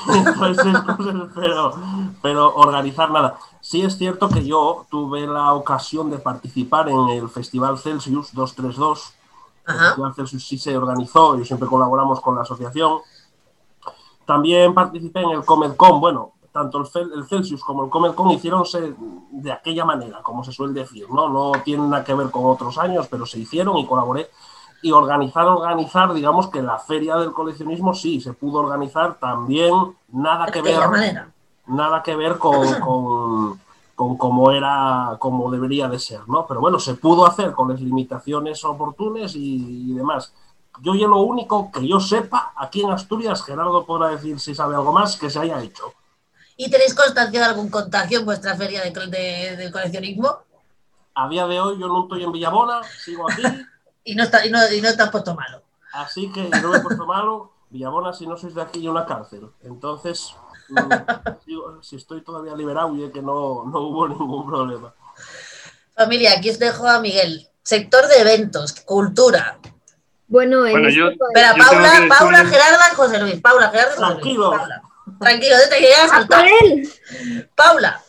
esas cosas, pero, pero organizar nada. Sí es cierto que yo tuve la ocasión de participar en el Festival Celsius 232. El Festival Celsius sí se organizó, y siempre colaboramos con la asociación. También participé en el ComedCon, bueno, tanto el, Celsius como el ComedCon hicieronse de aquella manera, como se suele decir, ¿no? No tienen nada que ver con otros años, pero se hicieron y colaboré y organizar, organizar, digamos que la feria del coleccionismo sí, se pudo organizar también, nada que ver, nada que ver con, [clears throat] con, con cómo era, como debería de ser, ¿no? Pero bueno, se pudo hacer con las limitaciones oportunas y, demás. Yo ya lo único que yo sepa, aquí en Asturias, Gerardo podrá decir si sabe algo más, que se haya hecho. ¿Y tenéis constancia de algún contagio en vuestra feria de, de, del coleccionismo? A día de hoy yo no estoy en Villabona, sigo aquí. [laughs] y no está, y no, y no te has puesto malo. Así que no me he puesto malo. Villabona, si no sois de aquí, hay una cárcel. Entonces, mm, [laughs] si estoy todavía liberado y es que no, no hubo ningún problema. Familia, aquí os dejo a Miguel. Sector de eventos, cultura. Bueno, en Bueno, yo- Espera, yo Paula, Paula, Gerarda, José Luis. Paula, Gerarda, José Luis. Tranquilo. Paula. Tranquilo, te llegas a ¡A saltar. Paula.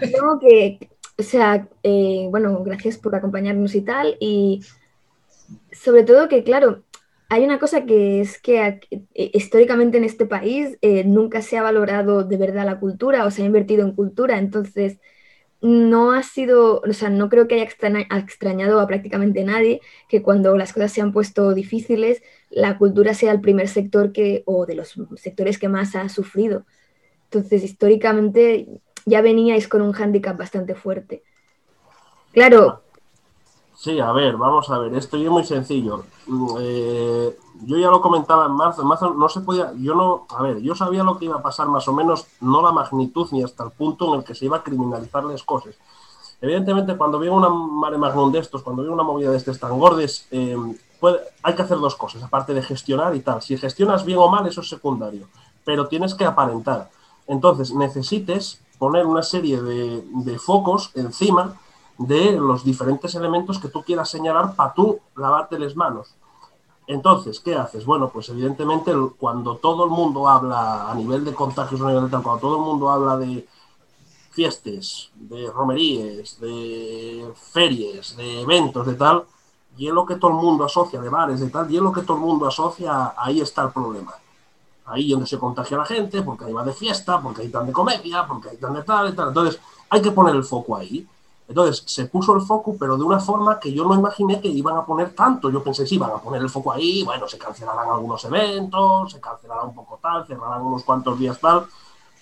Tengo que, o sea, eh, bueno, gracias por acompañarnos y tal. Y sobre todo que, claro, hay una cosa que es que aquí- eh, históricamente en este país eh, nunca se ha valorado de verdad la cultura o se ha invertido en cultura. Entonces, no ha sido, o sea, no creo que haya extraña- extrañado a prácticamente nadie que cuando las cosas se han puesto difíciles, la cultura sea el primer sector que, o de los sectores que más ha sufrido. Entonces, históricamente ya veníais con un hándicap bastante fuerte. Claro, Sí, a ver, vamos a ver, esto es muy sencillo. Mm, eh, yo ya lo comentaba en marzo, en marzo no se podía, yo no, a ver, yo sabía lo que iba a pasar más o menos, no la magnitud ni hasta el punto en el que se iba a criminalizar las cosas. Evidentemente, cuando viene una mare magnum de estos, cuando viene una movida de estos tan gordes, eh, puede- hay que hacer dos cosas, aparte de gestionar y tal. Si gestionas bien o mal, eso es secundario, pero tienes que aparentar. Entonces, necesites poner una serie de, de focos encima de los diferentes elementos que tú quieras señalar para tú lavarte las manos. Entonces, ¿qué haces? Bueno, pues evidentemente cuando todo el mundo habla a nivel de contagios, cuando todo el mundo habla de fiestas, de romerías, de ferias, de eventos, de tal, y es lo que todo el mundo asocia, de bares, de tal, y es lo que todo el mundo asocia, ahí está el problema. Ahí donde se contagia la gente, porque ahí va de fiesta, porque ahí están de comedia, porque ahí están de tal y tal. Entonces, hay que poner el foco ahí. Entonces, se puso el foco, pero de una forma que yo no imaginé que iban a poner tanto. Yo pensé, sí, van a poner el foco ahí, bueno, se cancelarán algunos eventos, se cancelará un poco tal, cerrarán unos cuantos días tal,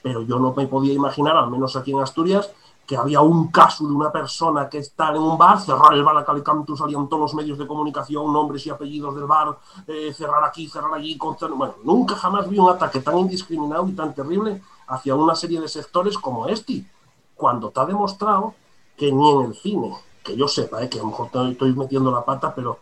pero yo no me podía imaginar, al menos aquí en Asturias, que había un caso de una persona que está en un bar, cerrar el bar a Calicanto, salían todos los medios de comunicación, nombres y apellidos del bar, eh, cerrar aquí, cerrar allí, contra- bueno, nunca jamás vi un ataque tan indiscriminado y tan terrible hacia una serie de sectores como este, cuando está demostrado que ni en el cine, que yo sepa, eh, que a lo mejor estoy, metiendo la pata, pero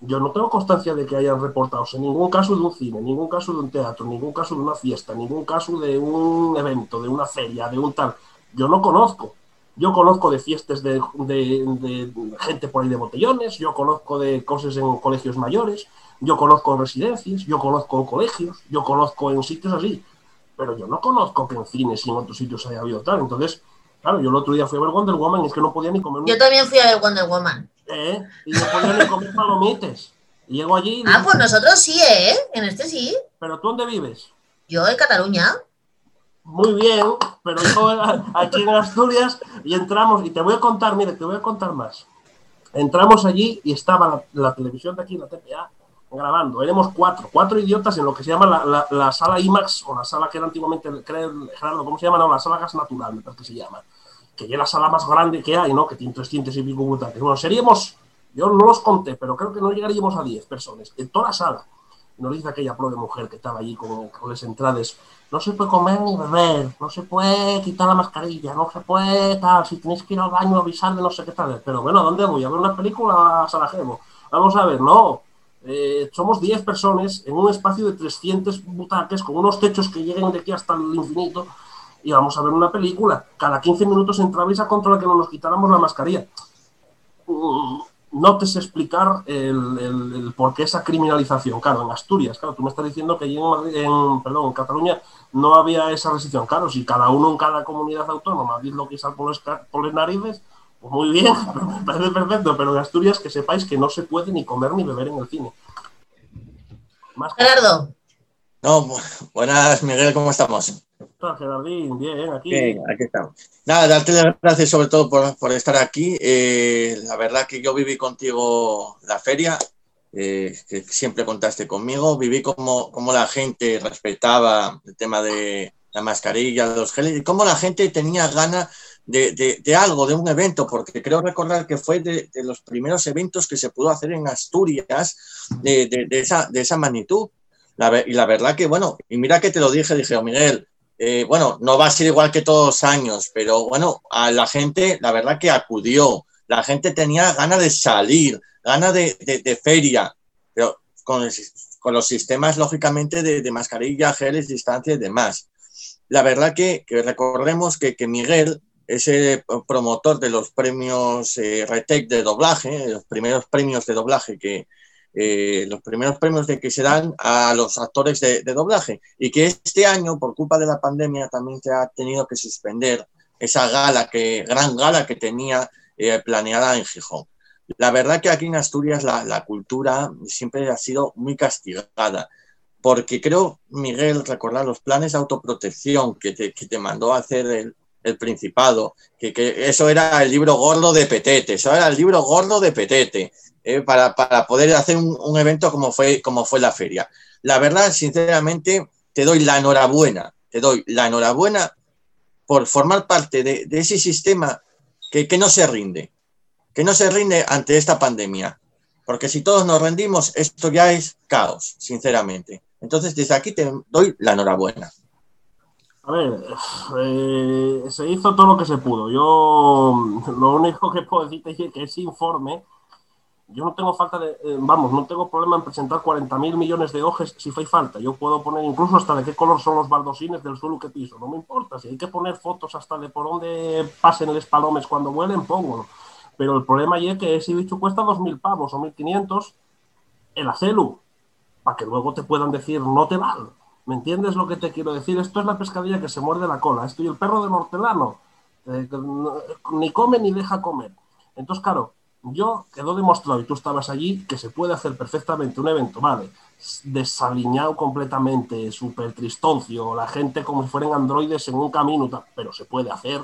yo no tengo constancia de que hayan reportado en ningún caso de un cine, ningún caso de un teatro, ningún caso de una fiesta, ningún caso de un evento, de una feria, de un tal. Yo no conozco. Yo conozco de fiestas de, de- de gente por ahí de botellones, yo conozco de cosas en colegios mayores, yo conozco en residencias, yo conozco colegios, yo conozco en sitios así, pero yo no conozco que en cines y en otros sitios haya habido tal. Entonces, claro, yo el otro día fui a ver Wonder Woman y es que no podía ni comer Yo también fui a ver Wonder Woman. ¿eh? Y no podía ni comer palomites. Y llego allí y Ah, digo, pues nosotros sí, ¿eh? En este sí. ¿pero tú dónde vives? Yo en Cataluña. Muy bien, pero yo aquí en Asturias y entramos, y te voy a contar, mire, te voy a contar más. Entramos allí y estaba la, la televisión de aquí, la TPA, grabando. Éramos cuatro, cuatro idiotas en lo que se llama la, la- la sala IMAX, o la sala que era antiguamente, Gerardo, ¿cómo se llama? No, la sala gas natural, me parece que se llama. Que es la sala más grande que hay, ¿no? Que tiene 300 y pico butacas. Bueno, seríamos, yo no los conté, pero creo que no llegaríamos a 10 personas, en toda la sala. Nos dice aquella pobre mujer que estaba allí con, las entradas. No se puede comer ni beber, no se puede quitar la mascarilla, no se puede tal. Si tenéis que ir al baño, avisarle, no sé qué tal. Pero bueno, ¿a dónde voy? ¿A ver una película a Sarajevo? Vamos a ver, no. Eh, somos 10 personas en un espacio de 300 butacas con unos techos que lleguen de aquí hasta el infinito y vamos a ver una película. Cada 15 minutos entrabais a controlar que no nos quitáramos la mascarilla. Mm, no te sé explicar el, por qué esa criminalización. Claro, en Asturias, claro, tú me estás diciendo que en, en, perdón, en Cataluña no había esa restricción. Claro, si cada uno en cada comunidad autónoma dice lo que sale por, por las narices, muy bien, me parece perfecto, pero en Asturias que sepáis que no se puede ni comer ni beber en el cine. Gerardo. No, buenas, Miguel, ¿cómo estamos? Gerardín, bien, aquí. aquí estamos. Nada, darte las gracias sobre todo por, estar aquí. Eh, la verdad que yo viví contigo la feria, eh, que siempre contaste conmigo. Viví como, como la gente respetaba el tema de la mascarilla, los geles, y cómo la gente tenía ganas de, algo, de un evento, porque creo recordar que fue de, los primeros eventos que se pudo hacer en Asturias de, esa, de esa magnitud. y la verdad que, bueno, y mira que te lo dije, dije, oh, Miguel, eh, bueno, no va a ser igual que todos los años, pero bueno, a la gente, la verdad que acudió, la gente tenía ganas de salir, ganas de, feria, pero con, con, los sistemas, lógicamente, de, mascarilla, geles, distancia y demás. La verdad que, que recordemos que, que Miguel es el promotor de los premios eh, de doblaje, los primeros premios de doblaje que, eh, los primeros premios de que se dan a los actores de, doblaje y que este año, por culpa de la pandemia, también se ha tenido que suspender esa gala, que, gran gala que tenía eh, planeada en Gijón. La verdad que aquí en Asturias la, cultura siempre ha sido muy castigada, porque creo, Miguel, recordar los planes de autoprotección que te, que te mandó a hacer el, el Principado, que, eso era el libro gordo de Petete, eso era el libro gordo de Petete, eh, para, poder hacer un, evento como fue, como fue la feria. La verdad, sinceramente, te doy la enhorabuena, te doy la enhorabuena por formar parte de, ese sistema que, que no se rinde, que no se rinde ante esta pandemia. Porque si todos nos rendimos, esto ya es caos, sinceramente. Entonces, desde aquí te doy la enhorabuena. A ver, eh, se hizo todo lo que se pudo. Yo lo único que puedo decirte es que ese informe, yo no tengo falta de, eh, vamos, no tengo problema en presentar 40.000 millones de hojas si fue falta. Yo puedo poner incluso hasta de qué color son los baldosines del suelo que piso, no me importa. Si hay que poner fotos hasta de por dónde pasen los palomes cuando vuelen, pongo. Pero el problema es que ese bicho cuesta 2.000 pavos o 1.500 el acelu, para que luego te puedan decir no te vale. ¿Me entiendes lo que te quiero decir? Esto es la pescadilla que se muerde la cola. Esto y el perro de hortelano. Eh, ni come ni deja comer. Entonces, claro, yo quedó demostrado, y tú estabas allí, que se puede hacer perfectamente un evento, ¿vale? Desaliñado completamente, súper tristoncio, la gente como si fueran androides en un camino, pero se puede hacer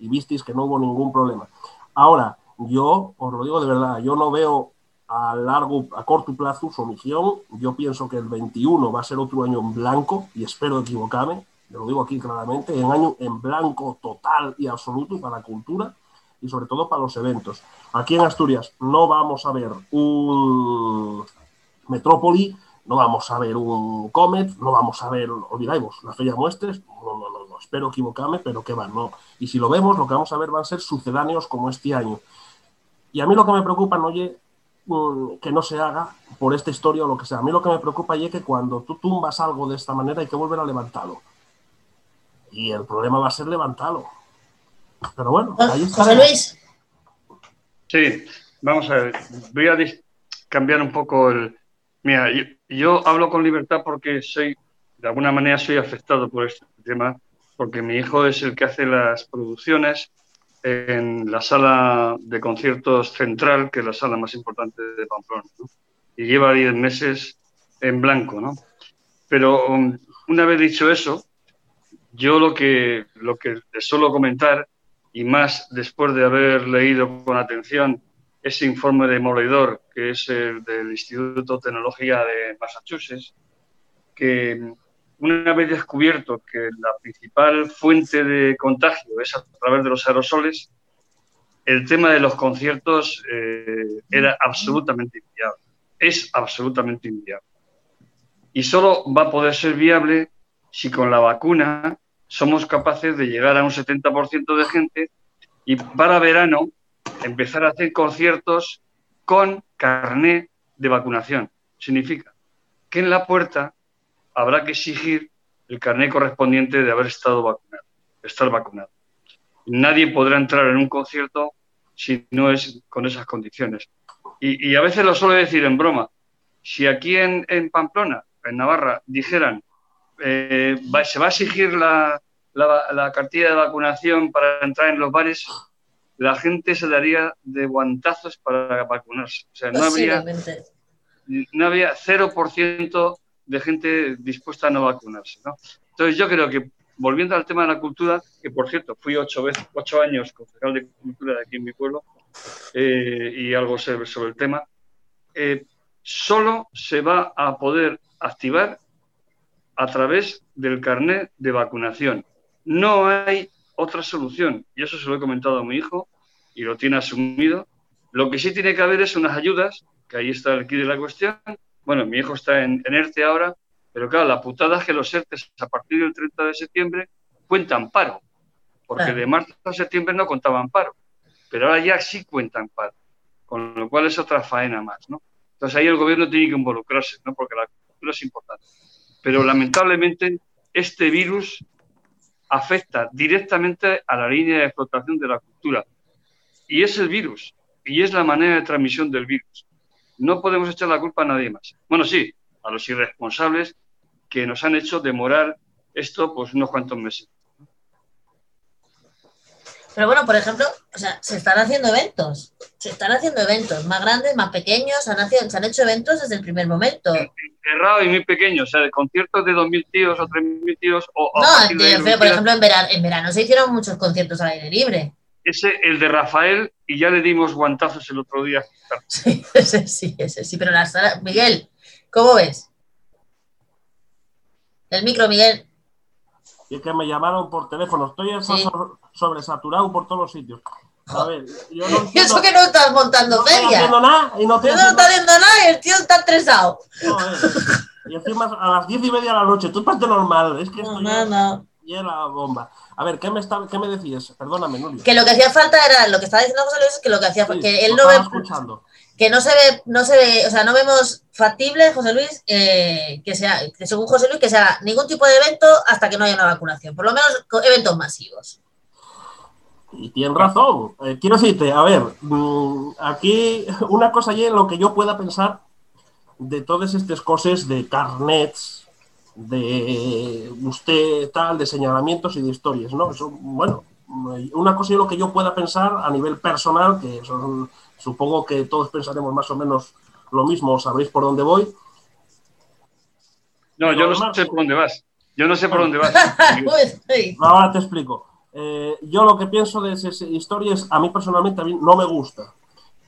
y visteis que no hubo ningún problema. Ahora, yo os lo digo de verdad, yo no veo a largo, a corto plazo su misión. Yo pienso que el 21 va a ser otro año en blanco y espero equivocarme, lo digo aquí claramente, en año en blanco total y absoluto para la cultura y sobre todo para los eventos. Aquí en Asturias no vamos a ver un Metrópoli, no vamos a ver un Comet, no vamos a ver, olvidáis, la Feria Muestres, no, no, no, espero equivocarme, pero que va, no. Y si lo vemos, lo que vamos a ver van a ser sucedáneos como este año. Y a mí lo que me preocupa, no oye, que no se haga por esta historia o lo que sea. A mí lo que me preocupa es que cuando tú tumbas algo de esta manera hay que volver a levantarlo. Y el problema va a ser levantarlo. Pero bueno, ah, ahí está. Luis. Sí, vamos a ver. Voy a cambiar un poco el. Mira, yo, hablo con libertad porque soy, de alguna manera, soy afectado por este tema, porque mi hijo es el que hace las producciones en la sala de conciertos central, que es la sala más importante de Pamplona, y lleva 10 meses en blanco. ¿no? Pero um, una vez dicho eso, yo lo que, lo que les suelo comentar, y más después de haber leído con atención ese informe de demoledor, que es el del Instituto de Tecnología de Massachusetts, que una vez descubierto que la principal fuente de contagio es a través de los aerosoles, el tema de los conciertos eh, era absolutamente inviable. Es absolutamente inviable. Y solo va a poder ser viable si con la vacuna somos capaces de llegar a un 70% de gente y para verano empezar a hacer conciertos con carné de vacunación. Significa que en la puerta habrá que exigir el carnet correspondiente de haber estado vacunado, estar vacunado. Nadie podrá entrar en un concierto si no es con esas condiciones. Y, a veces lo suelo decir en broma. Si aquí en, Pamplona, en Navarra, dijeran, eh, se va a exigir la, la, cartilla de vacunación para entrar en los bares, la gente se daría de guantazos para vacunarse. O sea, no habría, no había 0% de gente dispuesta a no vacunarse. Entonces yo creo que, volviendo al tema de la cultura, que por cierto, fui ocho, veces, ocho años concejal de cultura de aquí en mi pueblo, eh, y algo sobre, sobre el tema, eh, solo se va a poder activar a través del carnet de vacunación. No hay otra solución. Y eso se lo he comentado a mi hijo y lo tiene asumido. Lo que sí tiene que haber es unas ayudas, que ahí está el de la cuestión. Bueno, mi hijo está en, ERTE ahora, pero claro, la putada es que los ERTES a partir del 30 de septiembre cuentan paro, porque de marzo a septiembre no contaban paro, pero ahora ya sí cuentan paro, con lo cual es otra faena más, ¿no? Entonces ahí el gobierno tiene que involucrarse, ¿no? Porque la cultura es importante. Pero lamentablemente este virus afecta directamente a la línea de explotación de la cultura. Y es el virus, y es la manera de transmisión del virus. No podemos echar la culpa a nadie más. Bueno, sí, a los irresponsables que nos han hecho demorar esto pues unos cuantos meses. Pero bueno, por ejemplo, o sea, se están haciendo eventos, se están haciendo eventos más grandes, más pequeños, se han, se han hecho eventos desde el primer momento. Cerrado y muy pequeños, o sea, de conciertos de 2.000 tíos o 3.000 tíos. O, no, por ejemplo, en verano, en verano se hicieron muchos conciertos al aire libre. Ese, el de Rafael, y ya le dimos guantazos el otro día. Sí, [laughs] ese sí, ese sí, pero la sala... Miguel, ¿cómo ves? El micro, Miguel. Y es que me llamaron por teléfono. Estoy sobresaturado por todos los sitios. A ver, yo no [laughs] ¿Y eso que no estás montando feria? No estoy haciendo nada y no estoy no está haciendo nada y el tío está estresado. y encima a las diez y media de la noche. Tú parte normal. Es que no, no, no. La bomba. A ver, ¿qué me, está, ¿qué me decías? Perdóname, Nuria. Que lo que hacía falta era, lo que estaba diciendo José Luis, que lo que hacía falta, que él no ve, escuchando que no se ve, no se ve, o sea, no vemos factible, José Luis, eh, que sea, que según José Luis, que sea ningún tipo de evento hasta que no haya una vacunación, por lo menos eventos masivos. Y tiene razón. Eh, quiero decirte, a ver, mm, aquí una cosa y en lo que yo pueda pensar de todas estas cosas de carnets, de usted tal, de señalamientos y de historias, ¿no? Eso, bueno, una cosa y lo que yo pueda pensar a nivel personal, que son Supongo que todos pensaremos más o menos lo mismo, sabréis por dónde voy. No, yo no sé por dónde vas. Yo no sé por dónde vas. [laughs] Pues ahora te explico. Eh, yo lo que pienso de esa historia es, a mí personalmente a mí no me gusta,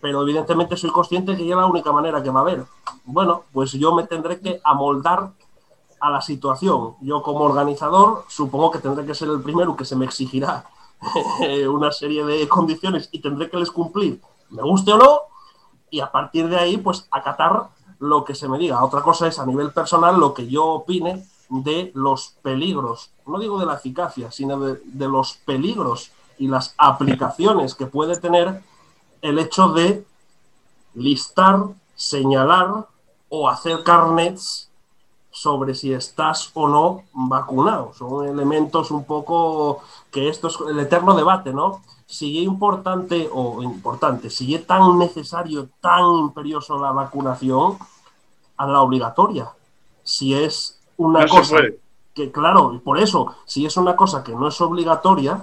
pero evidentemente soy consciente que es la única manera que va a haber. Bueno, pues yo me tendré que amoldar a la situación. Yo como organizador supongo que tendré que ser el primero que se me exigirá una serie de condiciones y tendré que les cumplir me guste o no, y a partir de ahí, pues acatar lo que se me diga. Otra cosa es a nivel personal lo que yo opine de los peligros, no digo de la eficacia, sino de, los peligros y las aplicaciones que puede tener el hecho de listar, señalar o hacer carnets sobre si estás o no vacunado. Son elementos un poco que esto es el eterno debate, ¿no? si es importante o importante, si es tan necesario, tan imperioso la vacunación, a la obligatoria. Si es una cosa que, claro, por eso, si es una cosa que no es obligatoria,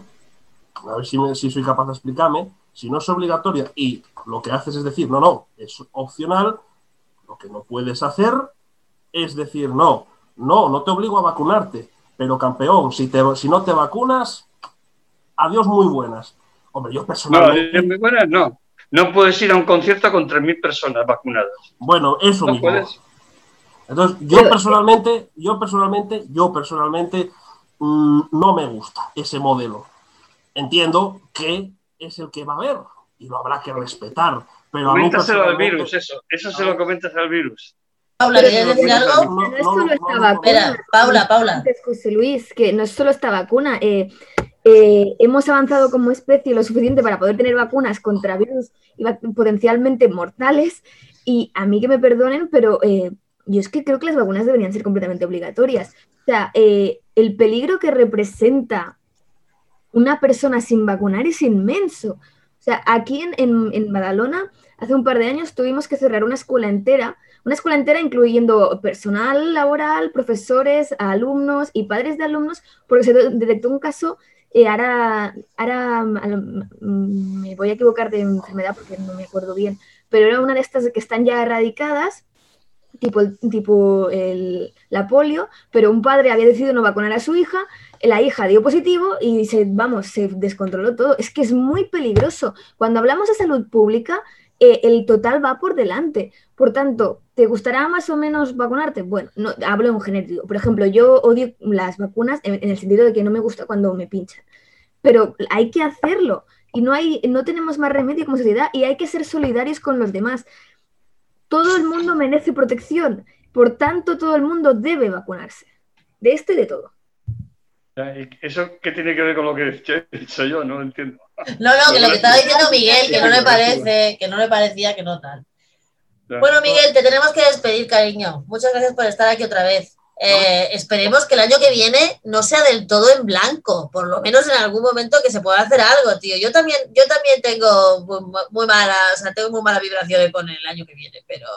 a ver si, si soy capaz de explicarme, si no es obligatoria y lo que haces es decir, no, no, es opcional, lo que no puedes hacer es decir, no, no, no te obligo a vacunarte, pero campeón, si, te, si no te vacunas, adiós muy buenas. Hombre, yo personalmente. No, no. No puedes ir a un concierto con 3.000 personas vacunadas. Bueno, eso no mismo. Puedes. Entonces, yo personalmente, yo personalmente, yo personalmente mm, no me gusta ese modelo. Entiendo que es el que va a haber y lo habrá que respetar. Pero Coméntaselo al virus, eso. Eso se lo comentas al virus. Paula, ¿querías decir algo? No, es solo esta vacuna. Paula, Paula. José Luis, que no es solo esta vacuna. Eh, eh, hemos avanzado como especie lo suficiente para poder tener vacunas contra virus potencialmente mortales. Y a mí que me perdonen, pero eh, yo es que creo que las vacunas deberían ser completamente obligatorias. O sea, eh, el peligro que representa una persona sin vacunar es inmenso. O sea, aquí en, en, en Badalona, hace un par de años tuvimos que cerrar una escuela entera, una escuela entera incluyendo personal laboral, profesores, alumnos y padres de alumnos, porque se detectó un caso eh, ahora, ahora mm, me voy a equivocar de enfermedad porque no me acuerdo bien, pero era una de estas que están ya erradicadas, tipo, tipo el, la polio, pero un padre había decidido no vacunar a su hija, la hija dio positivo y se, vamos, se descontroló todo. Es que es muy peligroso. Cuando hablamos de salud pública, eh, el total va por delante. Por tanto, ¿te gustará más o menos vacunarte? Bueno, no, hablo en genérico. Por ejemplo, yo odio las vacunas en, en, el sentido de que no me gusta cuando me pinchan. Pero hay que hacerlo y no, hay, no tenemos más remedio como sociedad y hay que ser solidarios con los demás. Todo el mundo merece protección, por tanto todo el mundo debe vacunarse, de esto y de todo. ¿Eso qué tiene que ver con lo que [laughs] he dicho yo? No lo entiendo. No, no, que lo que estaba diciendo Miguel, que no le [laughs] parece, que no le parecía que no tal. Bueno, Miguel, te tenemos que despedir, cariño. Muchas gracias por estar aquí otra vez. Eh, esperemos que el año que viene no sea del todo en blanco, por lo menos en algún momento que se pueda hacer algo, tío. Yo también, yo también tengo muy, muy mala, o sea, tengo muy mala vibración con el año que viene, pero,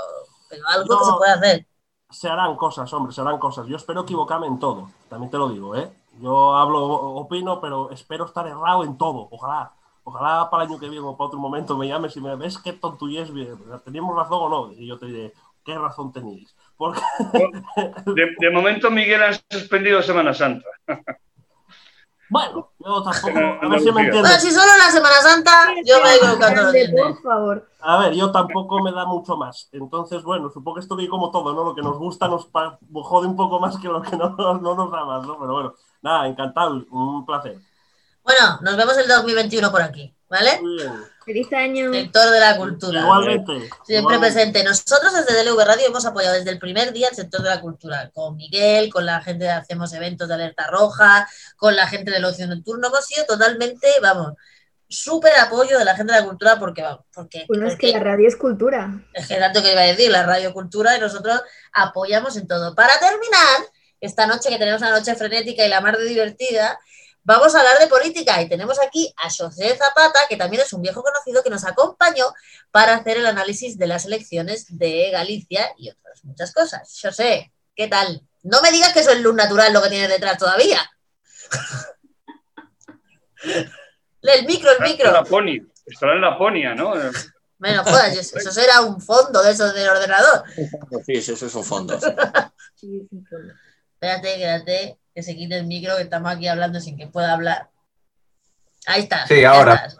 pero algo no, que se pueda hacer. Se harán cosas, hombre, se harán cosas. Yo espero equivocarme en todo, también te lo digo, ¿eh? Yo hablo, opino, pero espero estar errado en todo. Ojalá, ojalá para el año que viene o para otro momento me llames y me ves qué tontullez, ¿teníamos razón o no? Y yo te diré, ¿qué razón tenéis? Porque... De, de, momento Miguel ha suspendido Semana Santa. Bueno, yo tampoco. [laughs] A ver si me entiendes. Bueno, si solo la Semana Santa, yo me digo que Por favor. A ver, yo tampoco me da mucho más. Entonces, bueno, supongo que esto que como todo, ¿no? Lo que nos gusta nos jode un poco más que lo que no, [laughs] no nos da más, ¿no? Pero bueno, nada, encantado, un placer. Bueno, nos vemos el 2021 por aquí, ¿vale? Feliz año. Sector de la cultura. Igualmente. Siempre igualmente. presente. Nosotros desde DLV Radio hemos apoyado desde el primer día el sector de la cultura, con Miguel, con la gente de Hacemos Eventos de Alerta Roja, con la gente del Ocio Nocturno. Hemos sido totalmente, vamos, súper apoyo de la gente de la cultura porque, vamos, porque... Bueno, es que la radio es cultura. Es que tanto que iba a decir, la radio cultura y nosotros apoyamos en todo. Para terminar, esta noche que tenemos una noche frenética y la mar de divertida, Vamos a hablar de política y tenemos aquí a José Zapata, que también es un viejo conocido que nos acompañó para hacer el análisis de las elecciones de Galicia y otras muchas cosas. José, ¿qué tal? No me digas que eso es luz natural lo que tienes detrás todavía. [laughs] el micro, el micro. La Estará en la ponia, ¿no? Bueno, jodas, eso será un fondo de esos del ordenador. Sí, eso es un fondo. Sí, [laughs] Espérate, quédate que se quite el micro, que estamos aquí hablando sin que pueda hablar. Ahí está. Sí, ahora. Estás.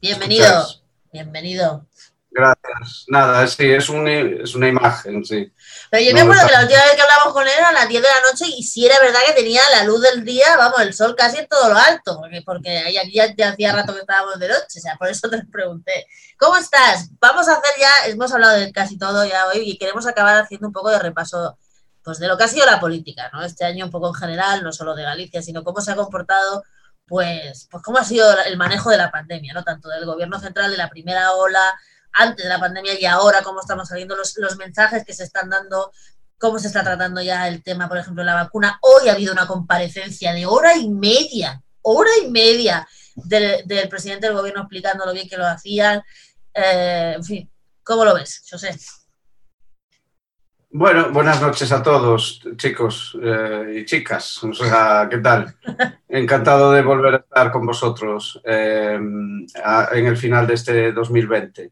Bienvenido. ¿Escuchas? Bienvenido. Gracias. Nada, sí, es, un, es una imagen, sí. Pero yo me acuerdo que la última vez que hablamos con él era a las 10 de la noche y sí era verdad que tenía la luz del día, vamos, el sol casi en todo lo alto, porque, porque aquí ya, ya hacía rato que estábamos de noche, o sea, por eso te pregunté. ¿Cómo estás? Vamos a hacer ya, hemos hablado de casi todo ya hoy y queremos acabar haciendo un poco de repaso pues de lo que ha sido la política, ¿no? Este año un poco en general, no solo de Galicia, sino cómo se ha comportado, pues, pues cómo ha sido el manejo de la pandemia, ¿no? Tanto del gobierno central de la primera ola, antes de la pandemia y ahora, cómo estamos saliendo los, los mensajes que se están dando, cómo se está tratando ya el tema, por ejemplo, la vacuna. Hoy ha habido una comparecencia de hora y media, hora y media del, del presidente del gobierno explicando lo bien que lo hacían. Eh, en fin, ¿cómo lo ves, José? Bueno, buenas noches a todos, chicos eh, y chicas. O sea, ¿qué tal? [laughs] Encantado de volver a estar con vosotros eh, a, en el final de este 2020.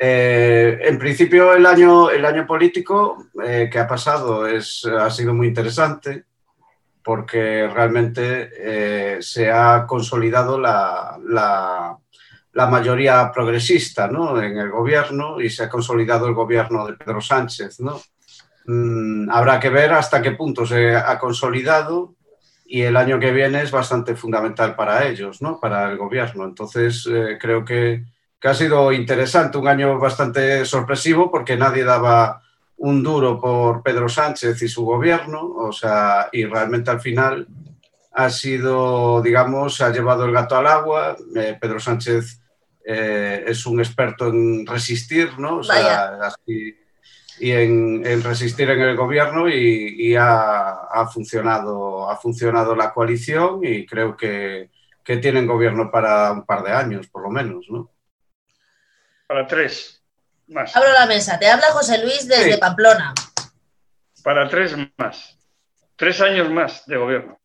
Eh, en principio, el año, el año político que ha pasado es, ha sido muy interesante porque realmente se ha consolidado la, la, la mayoría progresista ¿no? en el gobierno y se ha consolidado el gobierno de Pedro Sánchez. ¿no? Mm, habrá que ver hasta qué punto se ha consolidado y el año que viene es bastante fundamental para ellos, ¿no? para el gobierno. Entonces, eh, creo que, que, ha sido interesante, un año bastante sorpresivo porque nadie daba un duro por Pedro Sánchez y su gobierno, o sea, y realmente al final ha sido, digamos, ha llevado el gato al agua. Eh, Pedro Sánchez eh, es un experto en resistir, ¿no? O sea, así, y en, en, resistir en el gobierno y, y ha, ha, funcionado, ha funcionado la coalición y creo que, que tienen gobierno para un par de años, por lo menos, ¿no? Para tres más. Abro la mesa. Te habla José Luis desde Sí. Pamplona. Para tres más. Tres años más de gobierno.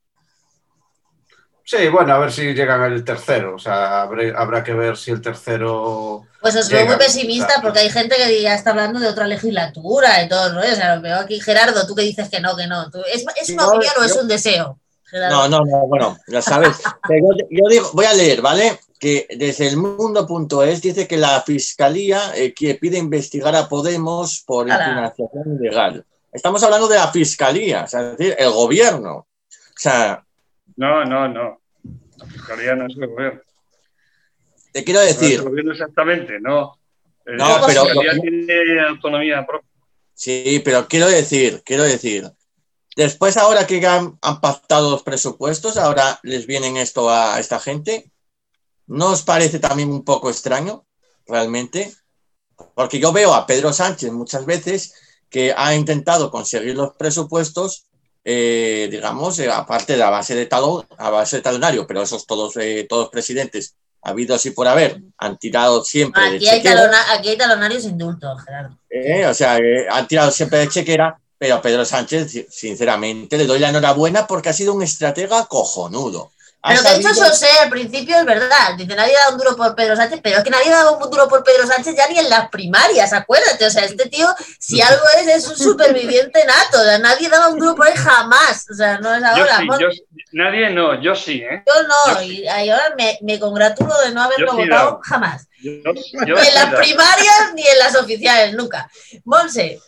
Sí, bueno, a ver si llegan al tercero. O sea, habré- habrá que ver si el tercero. Pues os veo muy pesimista claro. porque hay gente que ya está hablando de otra legislatura y todo el rollo. O sea, lo veo aquí, Gerardo, tú que dices que no, que no. Tú- ¿Es, es una No, opinión o es un deseo? Gerardo? No, no, no, bueno, ya sabes. [laughs] Pero yo, yo digo, voy a leer, ¿vale? Que desde el mundo.es dice que la fiscalía eh, que pide investigar a Podemos por Ala. financiación ilegal. Estamos hablando de la fiscalía, o sea, es decir, el gobierno. O sea, No, no, no. La fiscalía no es el gobierno. te quiero No es decir, el gobierno exactamente, no. Eh, No, la pero- fiscalía tiene autonomía propia. sí, pero quiero decir, quiero decir, después ahora que han, han pactado los presupuestos, ahora les vienen esto a esta gente, ¿no os parece también un poco extraño, realmente? Porque yo veo a Pedro Sánchez muchas veces que ha intentado conseguir los presupuestos, eh, digamos, eh, aparte de la base de talón, a base de talonario, pero esos todos, eh, todos presidentes habidos y por haber han tirado siempre de Aquí hay, chequera. talona- aquí hay talonarios indultos, Gerardo. Eh, o sea, eh, han tirado siempre de chequera, pero a Pedro Sánchez, si- sinceramente, le doy la enhorabuena porque ha sido un estratega cojonudo. Pero que ha dicho sabido- José al principio es verdad. Dice, nadie da un duro por Pedro Sánchez, pero es que nadie daba un duro por Pedro Sánchez ya ni en las primarias, acuérdate. O sea, este tío, si algo es, es un superviviente nato. O sea, nadie daba un duro por él jamás. O sea, no es Yo ahora. sí, yo, nadie no, yo sí, ¿eh? yo no, yo y, y ahora me, me congratulo de no haberlo sí votado jamás. Yo, Ni en sí las da. primarias ni en las oficiales, nunca. Monse,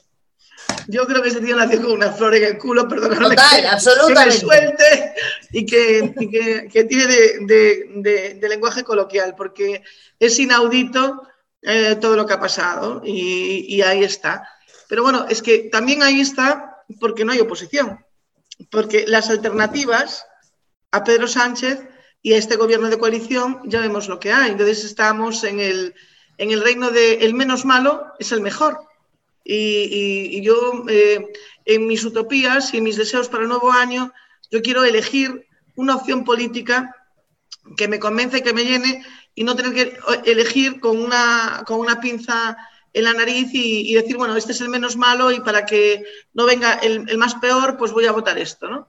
Yo creo que ese tío nació con una flor en el culo, perdóname. Total, que- Que absolutamente. me suelte y que, y que, que tiene de, de- de- de lenguaje coloquial, porque es inaudito eh, todo lo que ha pasado y, y ahí está. Pero bueno, es que también ahí está porque no hay oposición, porque las alternativas a Pedro Sánchez y a este gobierno de coalición ya vemos lo que hay. Entonces estamos en el, en el reino de el menos malo es el mejor. Y, y- y yo, eh, en mis utopías y en mis deseos para el nuevo año, yo quiero elegir una opción política que me convence, que me llene y no tener que elegir con una, con una pinza en la nariz y, y decir, bueno, este es el menos malo y para que no venga el, el más peor, pues voy a votar esto, ¿no?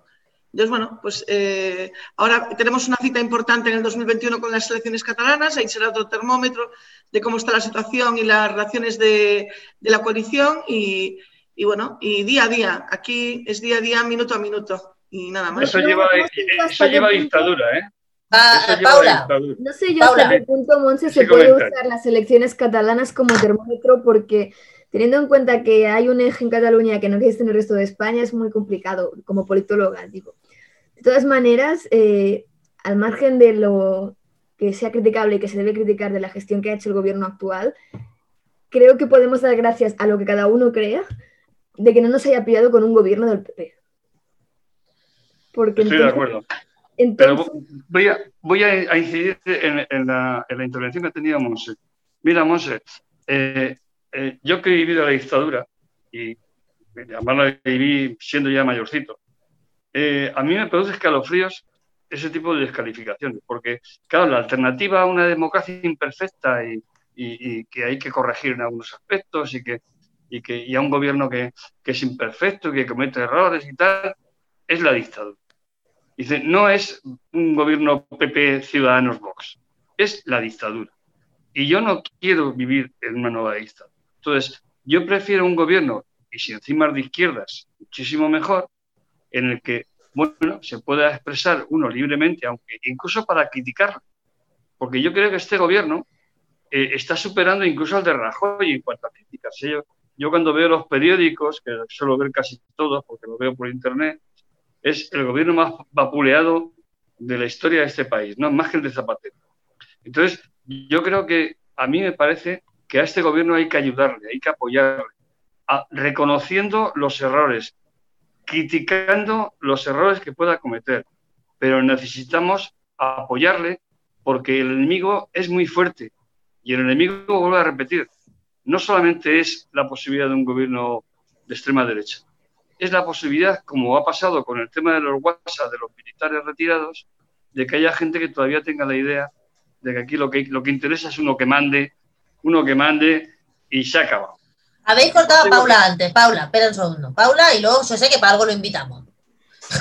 Entonces, bueno, pues eh, ahora tenemos una cita importante en el 2021 con las elecciones catalanas, ahí será otro termómetro de cómo está la situación y las relaciones de, de la coalición y, y, bueno, y día a día, aquí es día a día, minuto a minuto y nada más. Eso lleva, hasta eso lleva dictadura, ¿eh? Eso lleva Paula, dictadura. No sé yo Paula. hasta qué punto, Monse, Sí, se puede comentario. usar las elecciones catalanas como termómetro porque teniendo en cuenta que hay un eje en Cataluña que no existe en el resto de España es muy complicado, como politóloga, digo. De todas maneras, eh, al margen de lo que sea criticable y que se debe criticar de la gestión que ha hecho el gobierno actual, creo que podemos dar gracias a lo que cada uno crea de que no nos haya pillado con un gobierno del PP. Porque Estoy de entonces- acuerdo. entonces Pero voy a, voy a incidir en, en la, en la intervención que tenía Monse. Mira, Monse, eh, eh, yo que he vivido la dictadura, y además la viví siendo ya mayorcito, eh, a mí me produce escalofríos ese tipo de descalificaciones, porque, claro, la alternativa a una democracia imperfecta y, que hay que corregir en algunos aspectos y, que, y, que, a un gobierno que, que es imperfecto y que comete errores y tal, es la dictadura. Dice, no es un gobierno PP Ciudadanos Vox, es la dictadura. Y yo no quiero vivir en una nueva dictadura. Entonces, yo prefiero un gobierno, y si encima es de izquierdas, muchísimo mejor, en el que, bueno, se pueda expresar uno libremente, aunque incluso para criticarlo. Porque yo creo que este gobierno eh, está superando incluso al de Rajoy en cuanto a críticas. Yo, yo cuando veo los periódicos, que suelo ver casi todos porque lo veo por internet, es el gobierno más vapuleado de la historia de este país, ¿no? Más que el de Zapatero. Entonces, yo creo que a mí me parece que a este gobierno hay que ayudarle, hay que apoyarle, reconociendo los errores, criticando los errores que pueda cometer, pero necesitamos apoyarle porque el enemigo es muy fuerte y el enemigo, vuelvo a repetir, no solamente es la posibilidad de un gobierno de extrema derecha, es la posibilidad, como ha pasado con el tema de los WhatsApp de los militares retirados, de que haya gente que todavía tenga la idea de que aquí lo que, lo que interesa es uno que mande, uno que mande y se acaba. Habéis cortado a Paula antes. Paula, espera un segundo. Paula, y luego yo sé que para algo lo invitamos.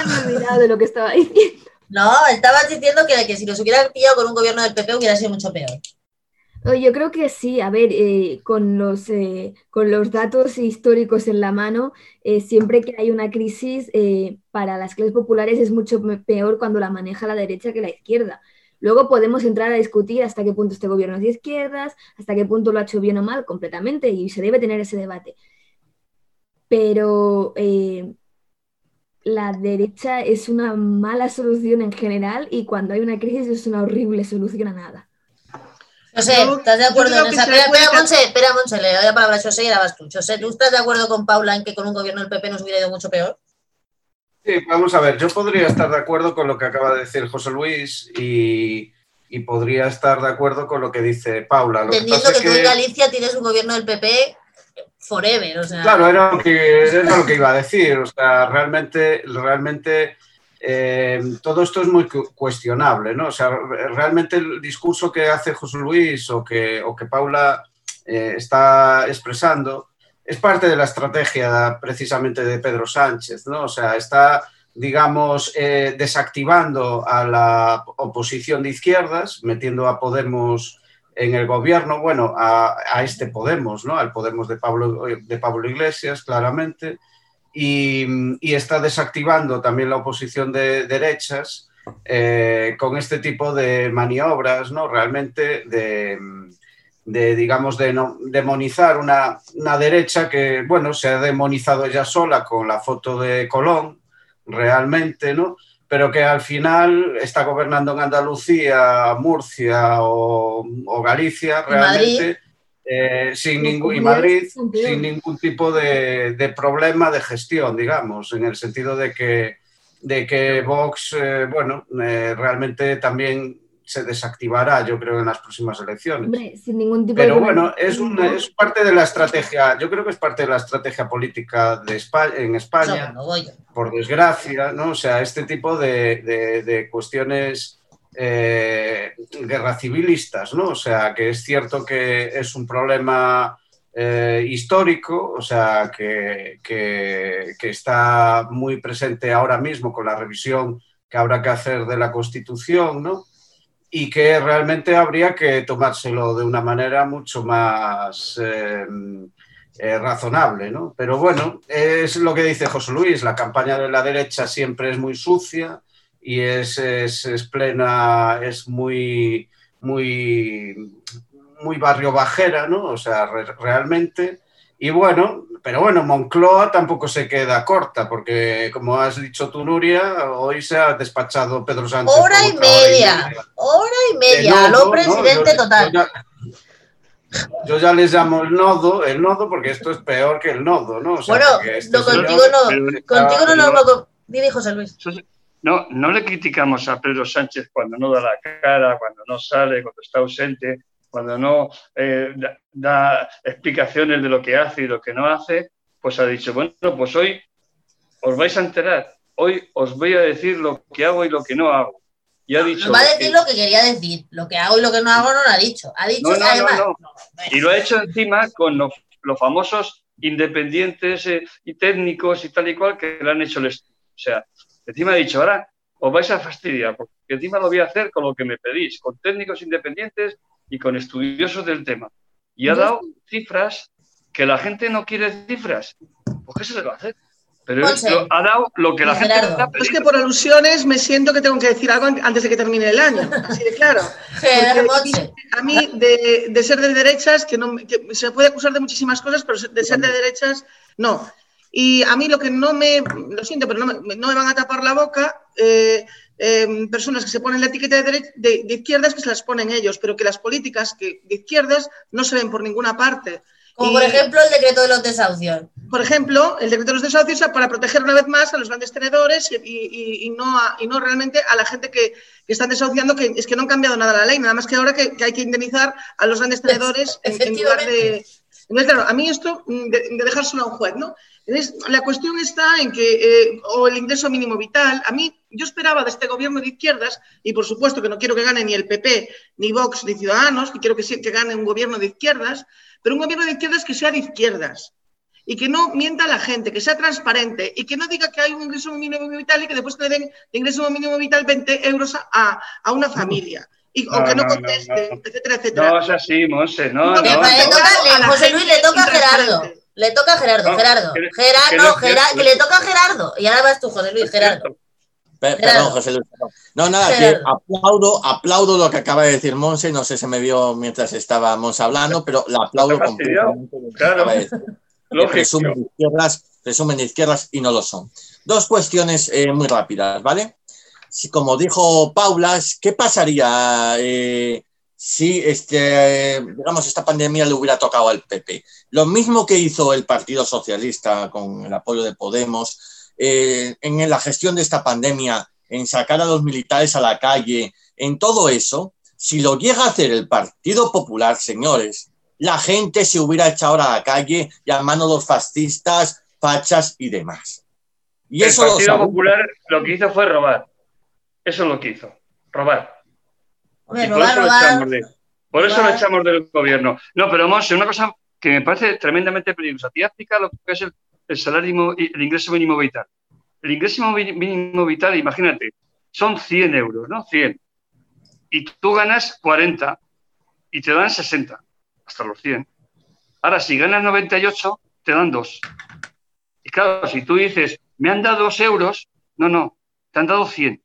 Me he olvidado de lo que estaba diciendo. No, estabas diciendo que, que si los hubiera pillado con un gobierno del PP hubiera sido mucho peor. Yo creo que sí, a ver, eh, con, los, eh, con los datos históricos en la mano, eh, siempre que hay una crisis para las clases populares es mucho peor cuando la maneja la derecha que la izquierda. Luego podemos entrar a discutir hasta qué punto este gobierno es de izquierdas, hasta qué punto lo ha hecho bien o mal completamente y se debe tener ese debate. Pero la derecha es una mala solución en general y cuando hay una crisis es una horrible solución a nada. No sé, ¿estás de acuerdo en esa? Espera, espera, Monse, espera, Monse, le doy la palabra a José y ahora vas tú. José, ¿tú estás de acuerdo con Paula en que con un gobierno del PP nos hubiera ido mucho peor? Sí, vamos a ver, yo podría estar de acuerdo con lo que acaba de decir José Luis y, y podría estar de acuerdo con lo que dice Paula. Lo Entendiendo que, que, tú en Galicia tienes un gobierno del PP forever, o sea... Claro, era lo que, era lo que iba a decir, o sea, realmente, realmente eh, todo esto es muy cuestionable, ¿no? O sea, realmente el discurso que hace José Luis o que, o que Paula eh, está expresando es parte de la estrategia precisamente de Pedro Sánchez, ¿no? O sea, está, digamos, eh, desactivando a la oposición de izquierdas, metiendo a Podemos en el gobierno, bueno, a, este Podemos, ¿no? Al Podemos de Pablo, de Pablo Iglesias, claramente, y, está desactivando también la oposición de derechas eh, con este tipo de maniobras, ¿no? Realmente de, digamos, de demonizar una, una, derecha que, bueno, se ha demonizado ella sola con la foto de Colón, realmente, ¿no? Pero que al final está gobernando en Andalucía, Murcia o, o Galicia, realmente eh, sin ningún, y Madrid sin ningún tipo de, de, problema de gestión, digamos, en el sentido de que, de que Vox, eh, bueno, eh, realmente también se desactivará, yo creo, en las próximas elecciones. Hombre, sin ningún tipo Pero de bueno, es, una, es parte de la estrategia, yo creo que es parte de la estrategia política de España, en España, no, no por desgracia, ¿no? O sea, este tipo de, de, de cuestiones eh, guerra civilistas, ¿no? O sea, que es cierto que es un problema eh, histórico, o sea, que, que, que, está muy presente ahora mismo con la revisión que habrá que hacer de la Constitución, ¿no? Y que realmente habría que tomárselo de una manera mucho más eh, eh, razonable, ¿no? Pero bueno, es lo que dice José Luis, la campaña de la derecha siempre es muy sucia, y es, es, plena, es muy, muy, muy barrio bajera, ¿no? O sea, re, realmente. Y bueno, pero bueno, Moncloa tampoco se queda corta, porque como has dicho tú, Nuria, hoy se ha despachado Pedro Sánchez. Hora y media, hora y media, lo presidente no, total. Yo ya, yo ya, les llamo el nodo, el nodo, porque esto es peor que el nodo, ¿no? O sea, bueno, este no, contigo no, contigo no lo no, Dime, José Luis. No, no le criticamos a Pedro Sánchez cuando no da la cara, cuando no sale, cuando está ausente, cuando no eh, da, da, explicaciones de lo que hace y lo que no hace, pues ha dicho, bueno, pues hoy os vais a enterar, hoy os voy a decir lo que hago y lo que no hago. Y ha dicho, no va a decir lo que quería decir, lo que hago y lo que no hago no lo ha dicho. Ha dicho no, no, además. Y lo ha hecho encima con los, los famosos independientes eh, y técnicos y tal y cual que le han hecho el estudio. O sea, Encima he dicho, ahora os vais a fastidiar, porque encima lo voy a hacer con lo que me pedís, con técnicos independientes y con estudiosos del tema. Y ha dado cifras que la gente no quiere cifras. ¿Por qué se le va a hacer? Pero Monse, lo, ha dado lo que la gente pedido. Es que por alusiones me siento que tengo que decir algo antes de que termine el año, así de claro. [laughs] Porque a mí, de, de ser de derechas, que, no, que se puede acusar de muchísimas cosas, pero de ser de derechas, no. Y a mí lo que no me, lo siento, pero no me, no me van a tapar la boca, eh, eh, personas que se ponen la etiqueta de, de, de, izquierdas que se las ponen ellos, pero que las políticas que, de izquierdas no se ven por ninguna parte. Como y, por ejemplo el decreto de los desahucios. Por ejemplo, el decreto de los desahucios para proteger una vez más a los grandes tenedores y, y, y no, a, y no realmente a la gente que, que, están desahuciando, que es que no han cambiado nada la ley, nada más que ahora que, que hay que indemnizar a los grandes tenedores en, en lugar de... Entonces, claro, a mí esto de, de dejárselo a un juez, ¿no? La cuestión está en que, eh, o el ingreso mínimo vital, a mí, yo esperaba de este gobierno de izquierdas, y por supuesto que no quiero que gane ni el PP, ni Vox, ni Ciudadanos, que quiero que, que gane un gobierno de izquierdas, pero un gobierno de izquierdas que sea de izquierdas, y que no mienta a la gente, que sea transparente y que no diga que hay un ingreso mínimo vital y que después te den de ingreso mínimo vital 20 euros a una familia. Y, o que no, conteste, etcétera, etcétera. No es así, Monse, no. no, no José Luis le toca a Gerardo. Le toca a Gerardo, Gerardo. Gerardo, Gerardo, que le toca a Gerardo. Y ahora vas tú, José Luis, Gerardo. Perdón, José Luis. No, nada, que aplaudo, aplaudo lo que acaba de decir Monse. No sé si me vio mientras estaba Monse hablando, pero la aplaudo completamente. Claro. [laughs] Resumen de, izquierdas, resumen de izquierdas y no lo son. Dos cuestiones eh, muy rápidas, ¿vale? Si, como dijo Paula, ¿qué pasaría eh, si este, digamos, esta pandemia le hubiera tocado al PP? Lo mismo que hizo el Partido Socialista con el apoyo de Podemos eh, en la gestión de esta pandemia, en sacar a los militares a la calle, en todo eso, si lo llega a hacer el Partido Popular, señores, la gente se hubiera echado a la calle llamando a los fascistas, fachas y demás. Y el Partido Popular lo que hizo fue robar. Eso es lo que hizo, robar. por, eso Lo echamos del gobierno. No, pero vamos, una cosa que me parece tremendamente peligrosa. Te explica lo que es el, salario, el ingreso mínimo vital. El ingreso mínimo vital, imagínate, son 100 euros, ¿no? 100. Y tú ganas 40 y te dan 60 hasta los 100. Ahora, si ganas 98, te dan dos. Y claro, si tú dices, me han dado dos euros, no, no, te han dado 100.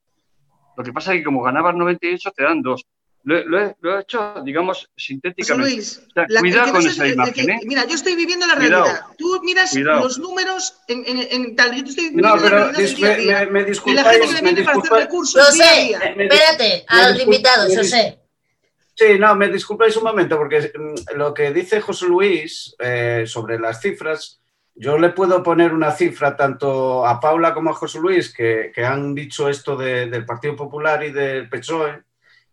Lo que pasa es que como ganabas 98, te dan dos. Lo, he, hecho, digamos, sintéticamente. Luis, cuidado con esa imagen. ¿eh? Mira, yo estoy viviendo la realidad. Tú miras los números en, tal. Yo estoy viviendo no, pero me, me, disculpáis. la gente que me, viene para hacer recursos. Lo sé, espérate, a los invitados, yo sé. Sí, no, me disculpáis un momento, porque mm, lo que dice José Luis eh, sobre las cifras, yo le puedo poner una cifra tanto a Paula como a José Luis, que, han dicho esto del Partido Popular y del PSOE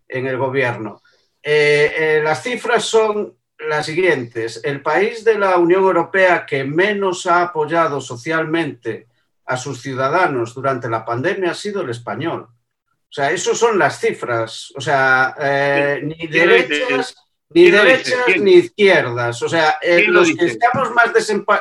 en el gobierno. Eh, eh, las cifras son las siguientes. El país de la Unión Europea que menos ha apoyado socialmente a sus ciudadanos durante la pandemia ha sido el español. O sea, eso son las cifras. O sea, eh, ni derechas, ni, derechas ni izquierdas. O sea, eh, los que estamos más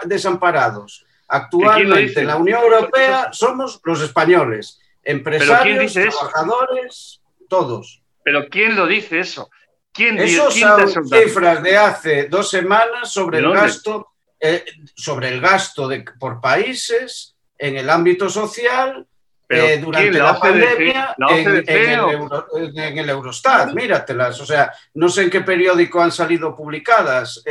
desamparados actualmente en la Unión Europea somos los españoles. Empresarios, trabajadores, todos. Pero ¿quién lo dice eso? ¿Quién Esos son cifras de hace dos semanas sobre el gasto, eh, sobre el gasto de, por países en el ámbito social eh, durante la, pandemia en, el Eurostat, míratelas. O sea, no sé en qué periódico han salido publicadas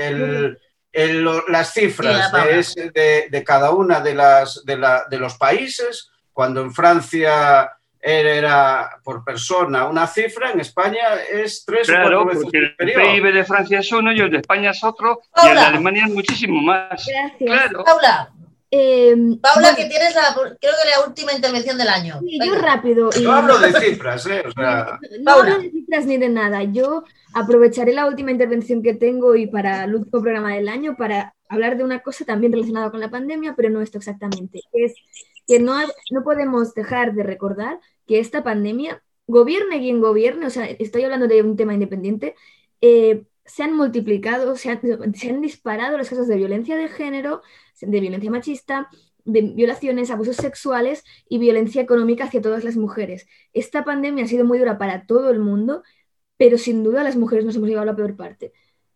las cifras de, cada una de, las, de, los países. Cuando en Francia era por persona una cifra, en España es tres o cuatro veces porque El PIB de Francia es uno y el de España es otro, y el de Alemania es muchísimo más. Claro. Paula, Em, Paula, que tienes la, creo que la última intervención del año. yo rápido. No hablo de cifras, ¿eh? no, hablo de cifras ni de nada. Yo aprovecharé la última intervención que tengo y para el último programa del año para hablar de una cosa también relacionada con la pandemia, pero no esto exactamente. Es que no, no podemos dejar de recordar que esta pandemia, gobierne quien gobierne, o sea, estoy hablando de un tema independiente, eh, se han multiplicado, se han, se han disparado los casos de violencia de género, de violencia machista, de violaciones, abusos sexuales y violencia económica hacia todas las mujeres. Esta pandemia ha sido muy dura para todo el mundo, pero sin duda las mujeres nos hemos llevado la peor parte.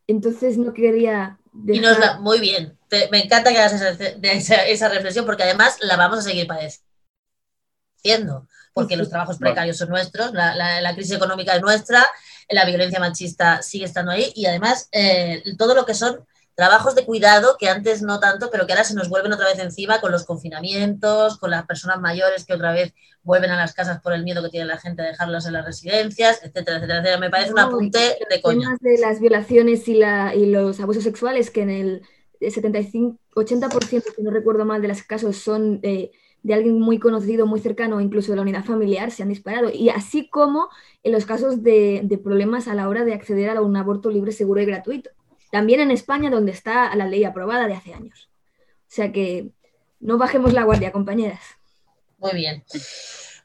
Entonces no quería... muy bien, me encanta que hagas esa, reflexión porque además la vamos a seguir padeciendo, porque los trabajos precarios son nuestros, la, crisis económica es nuestra, la violencia machista sigue estando ahí y además eh, todo lo que son trabajos de cuidado que antes no tanto, pero que ahora se nos vuelven otra vez encima con los confinamientos, con las personas mayores que otra vez vuelven a las casas por el miedo que tiene la gente a dejarlas en las residencias, etcétera, etcétera. Me parece un apunte de coña. de las violaciones y, la, y los abusos sexuales, que en el 75, 80%, si no recuerdo mal, de los casos son de alguien muy conocido, muy cercano, incluso de la unidad familiar, se han disparado. Y así como en los casos de, de problemas a la hora de acceder a un aborto libre, seguro y gratuito. También en España, donde está la ley aprobada de hace años. O sea que No bajemos la guardia, compañeras. Muy bien.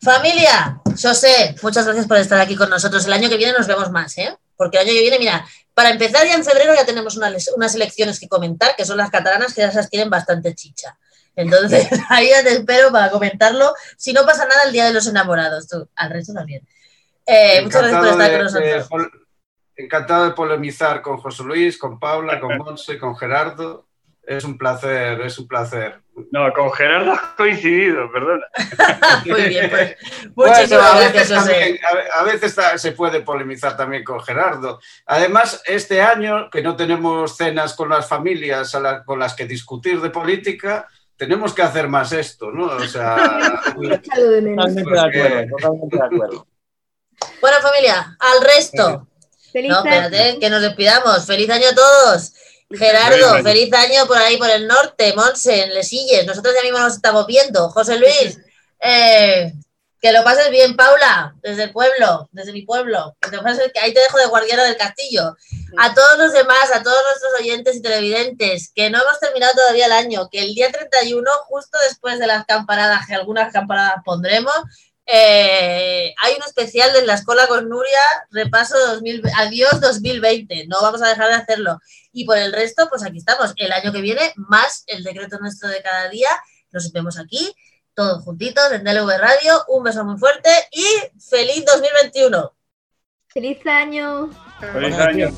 Familia, José, muchas gracias por estar aquí con nosotros. El año que viene nos vemos más, ¿eh? Porque el año que viene, mira, para empezar ya en febrero ya tenemos unas elecciones que comentar, que son las catalanas, que ya esas tienen bastante chicha. Entonces, [laughs] [laughs] ahí ya te espero para comentarlo. Si no pasa nada el Día de los Enamorados, tú, al resto también. Eh, muchas gracias por estar con nosotros. encantado de polemizar con José Luis, con Paula, con [laughs] Monse, con Gerardo. Es un placer, es un placer. No, con Gerardo has coincidido, perdona. Muy bien, pues. Muchísimas a gracias, veces, José. también- a- a veces se puede polemizar también con Gerardo. Además, este año que no tenemos cenas con las familias a la- con las que discutir de política, tenemos que hacer más esto, ¿no? O sea. [laughs] Totalmente de acuerdo, totalmente de acuerdo. Bueno, familia, al resto. Feliz No, año. espérate, que nos despidamos. Feliz año a todos. Gerardo, Feliz año. feliz año por ahí, por el norte, Monse, en Lesilles. Nosotros ya mismo nos estamos viendo. José Luis, eh, que lo pases bien, Paula, desde el pueblo, desde mi pueblo. Que te pases- que ahí te dejo de guardiana del castillo. A todos los demás, a todos nuestros oyentes y televidentes, que no hemos terminado todavía el año, que el día 31, justo después de las campanadas, que algunas campanadas pondremos, eh, hay un especial de la escuela con Nuria, repaso 2000, adiós 2020, no vamos a dejar de hacerlo. Y por el resto, pues aquí estamos, el año que viene, más el decreto nuestro de cada día, nos vemos aquí, todos juntitos en DLV Radio, un beso muy fuerte y feliz 2021. Feliz año. Feliz año. Feliz año.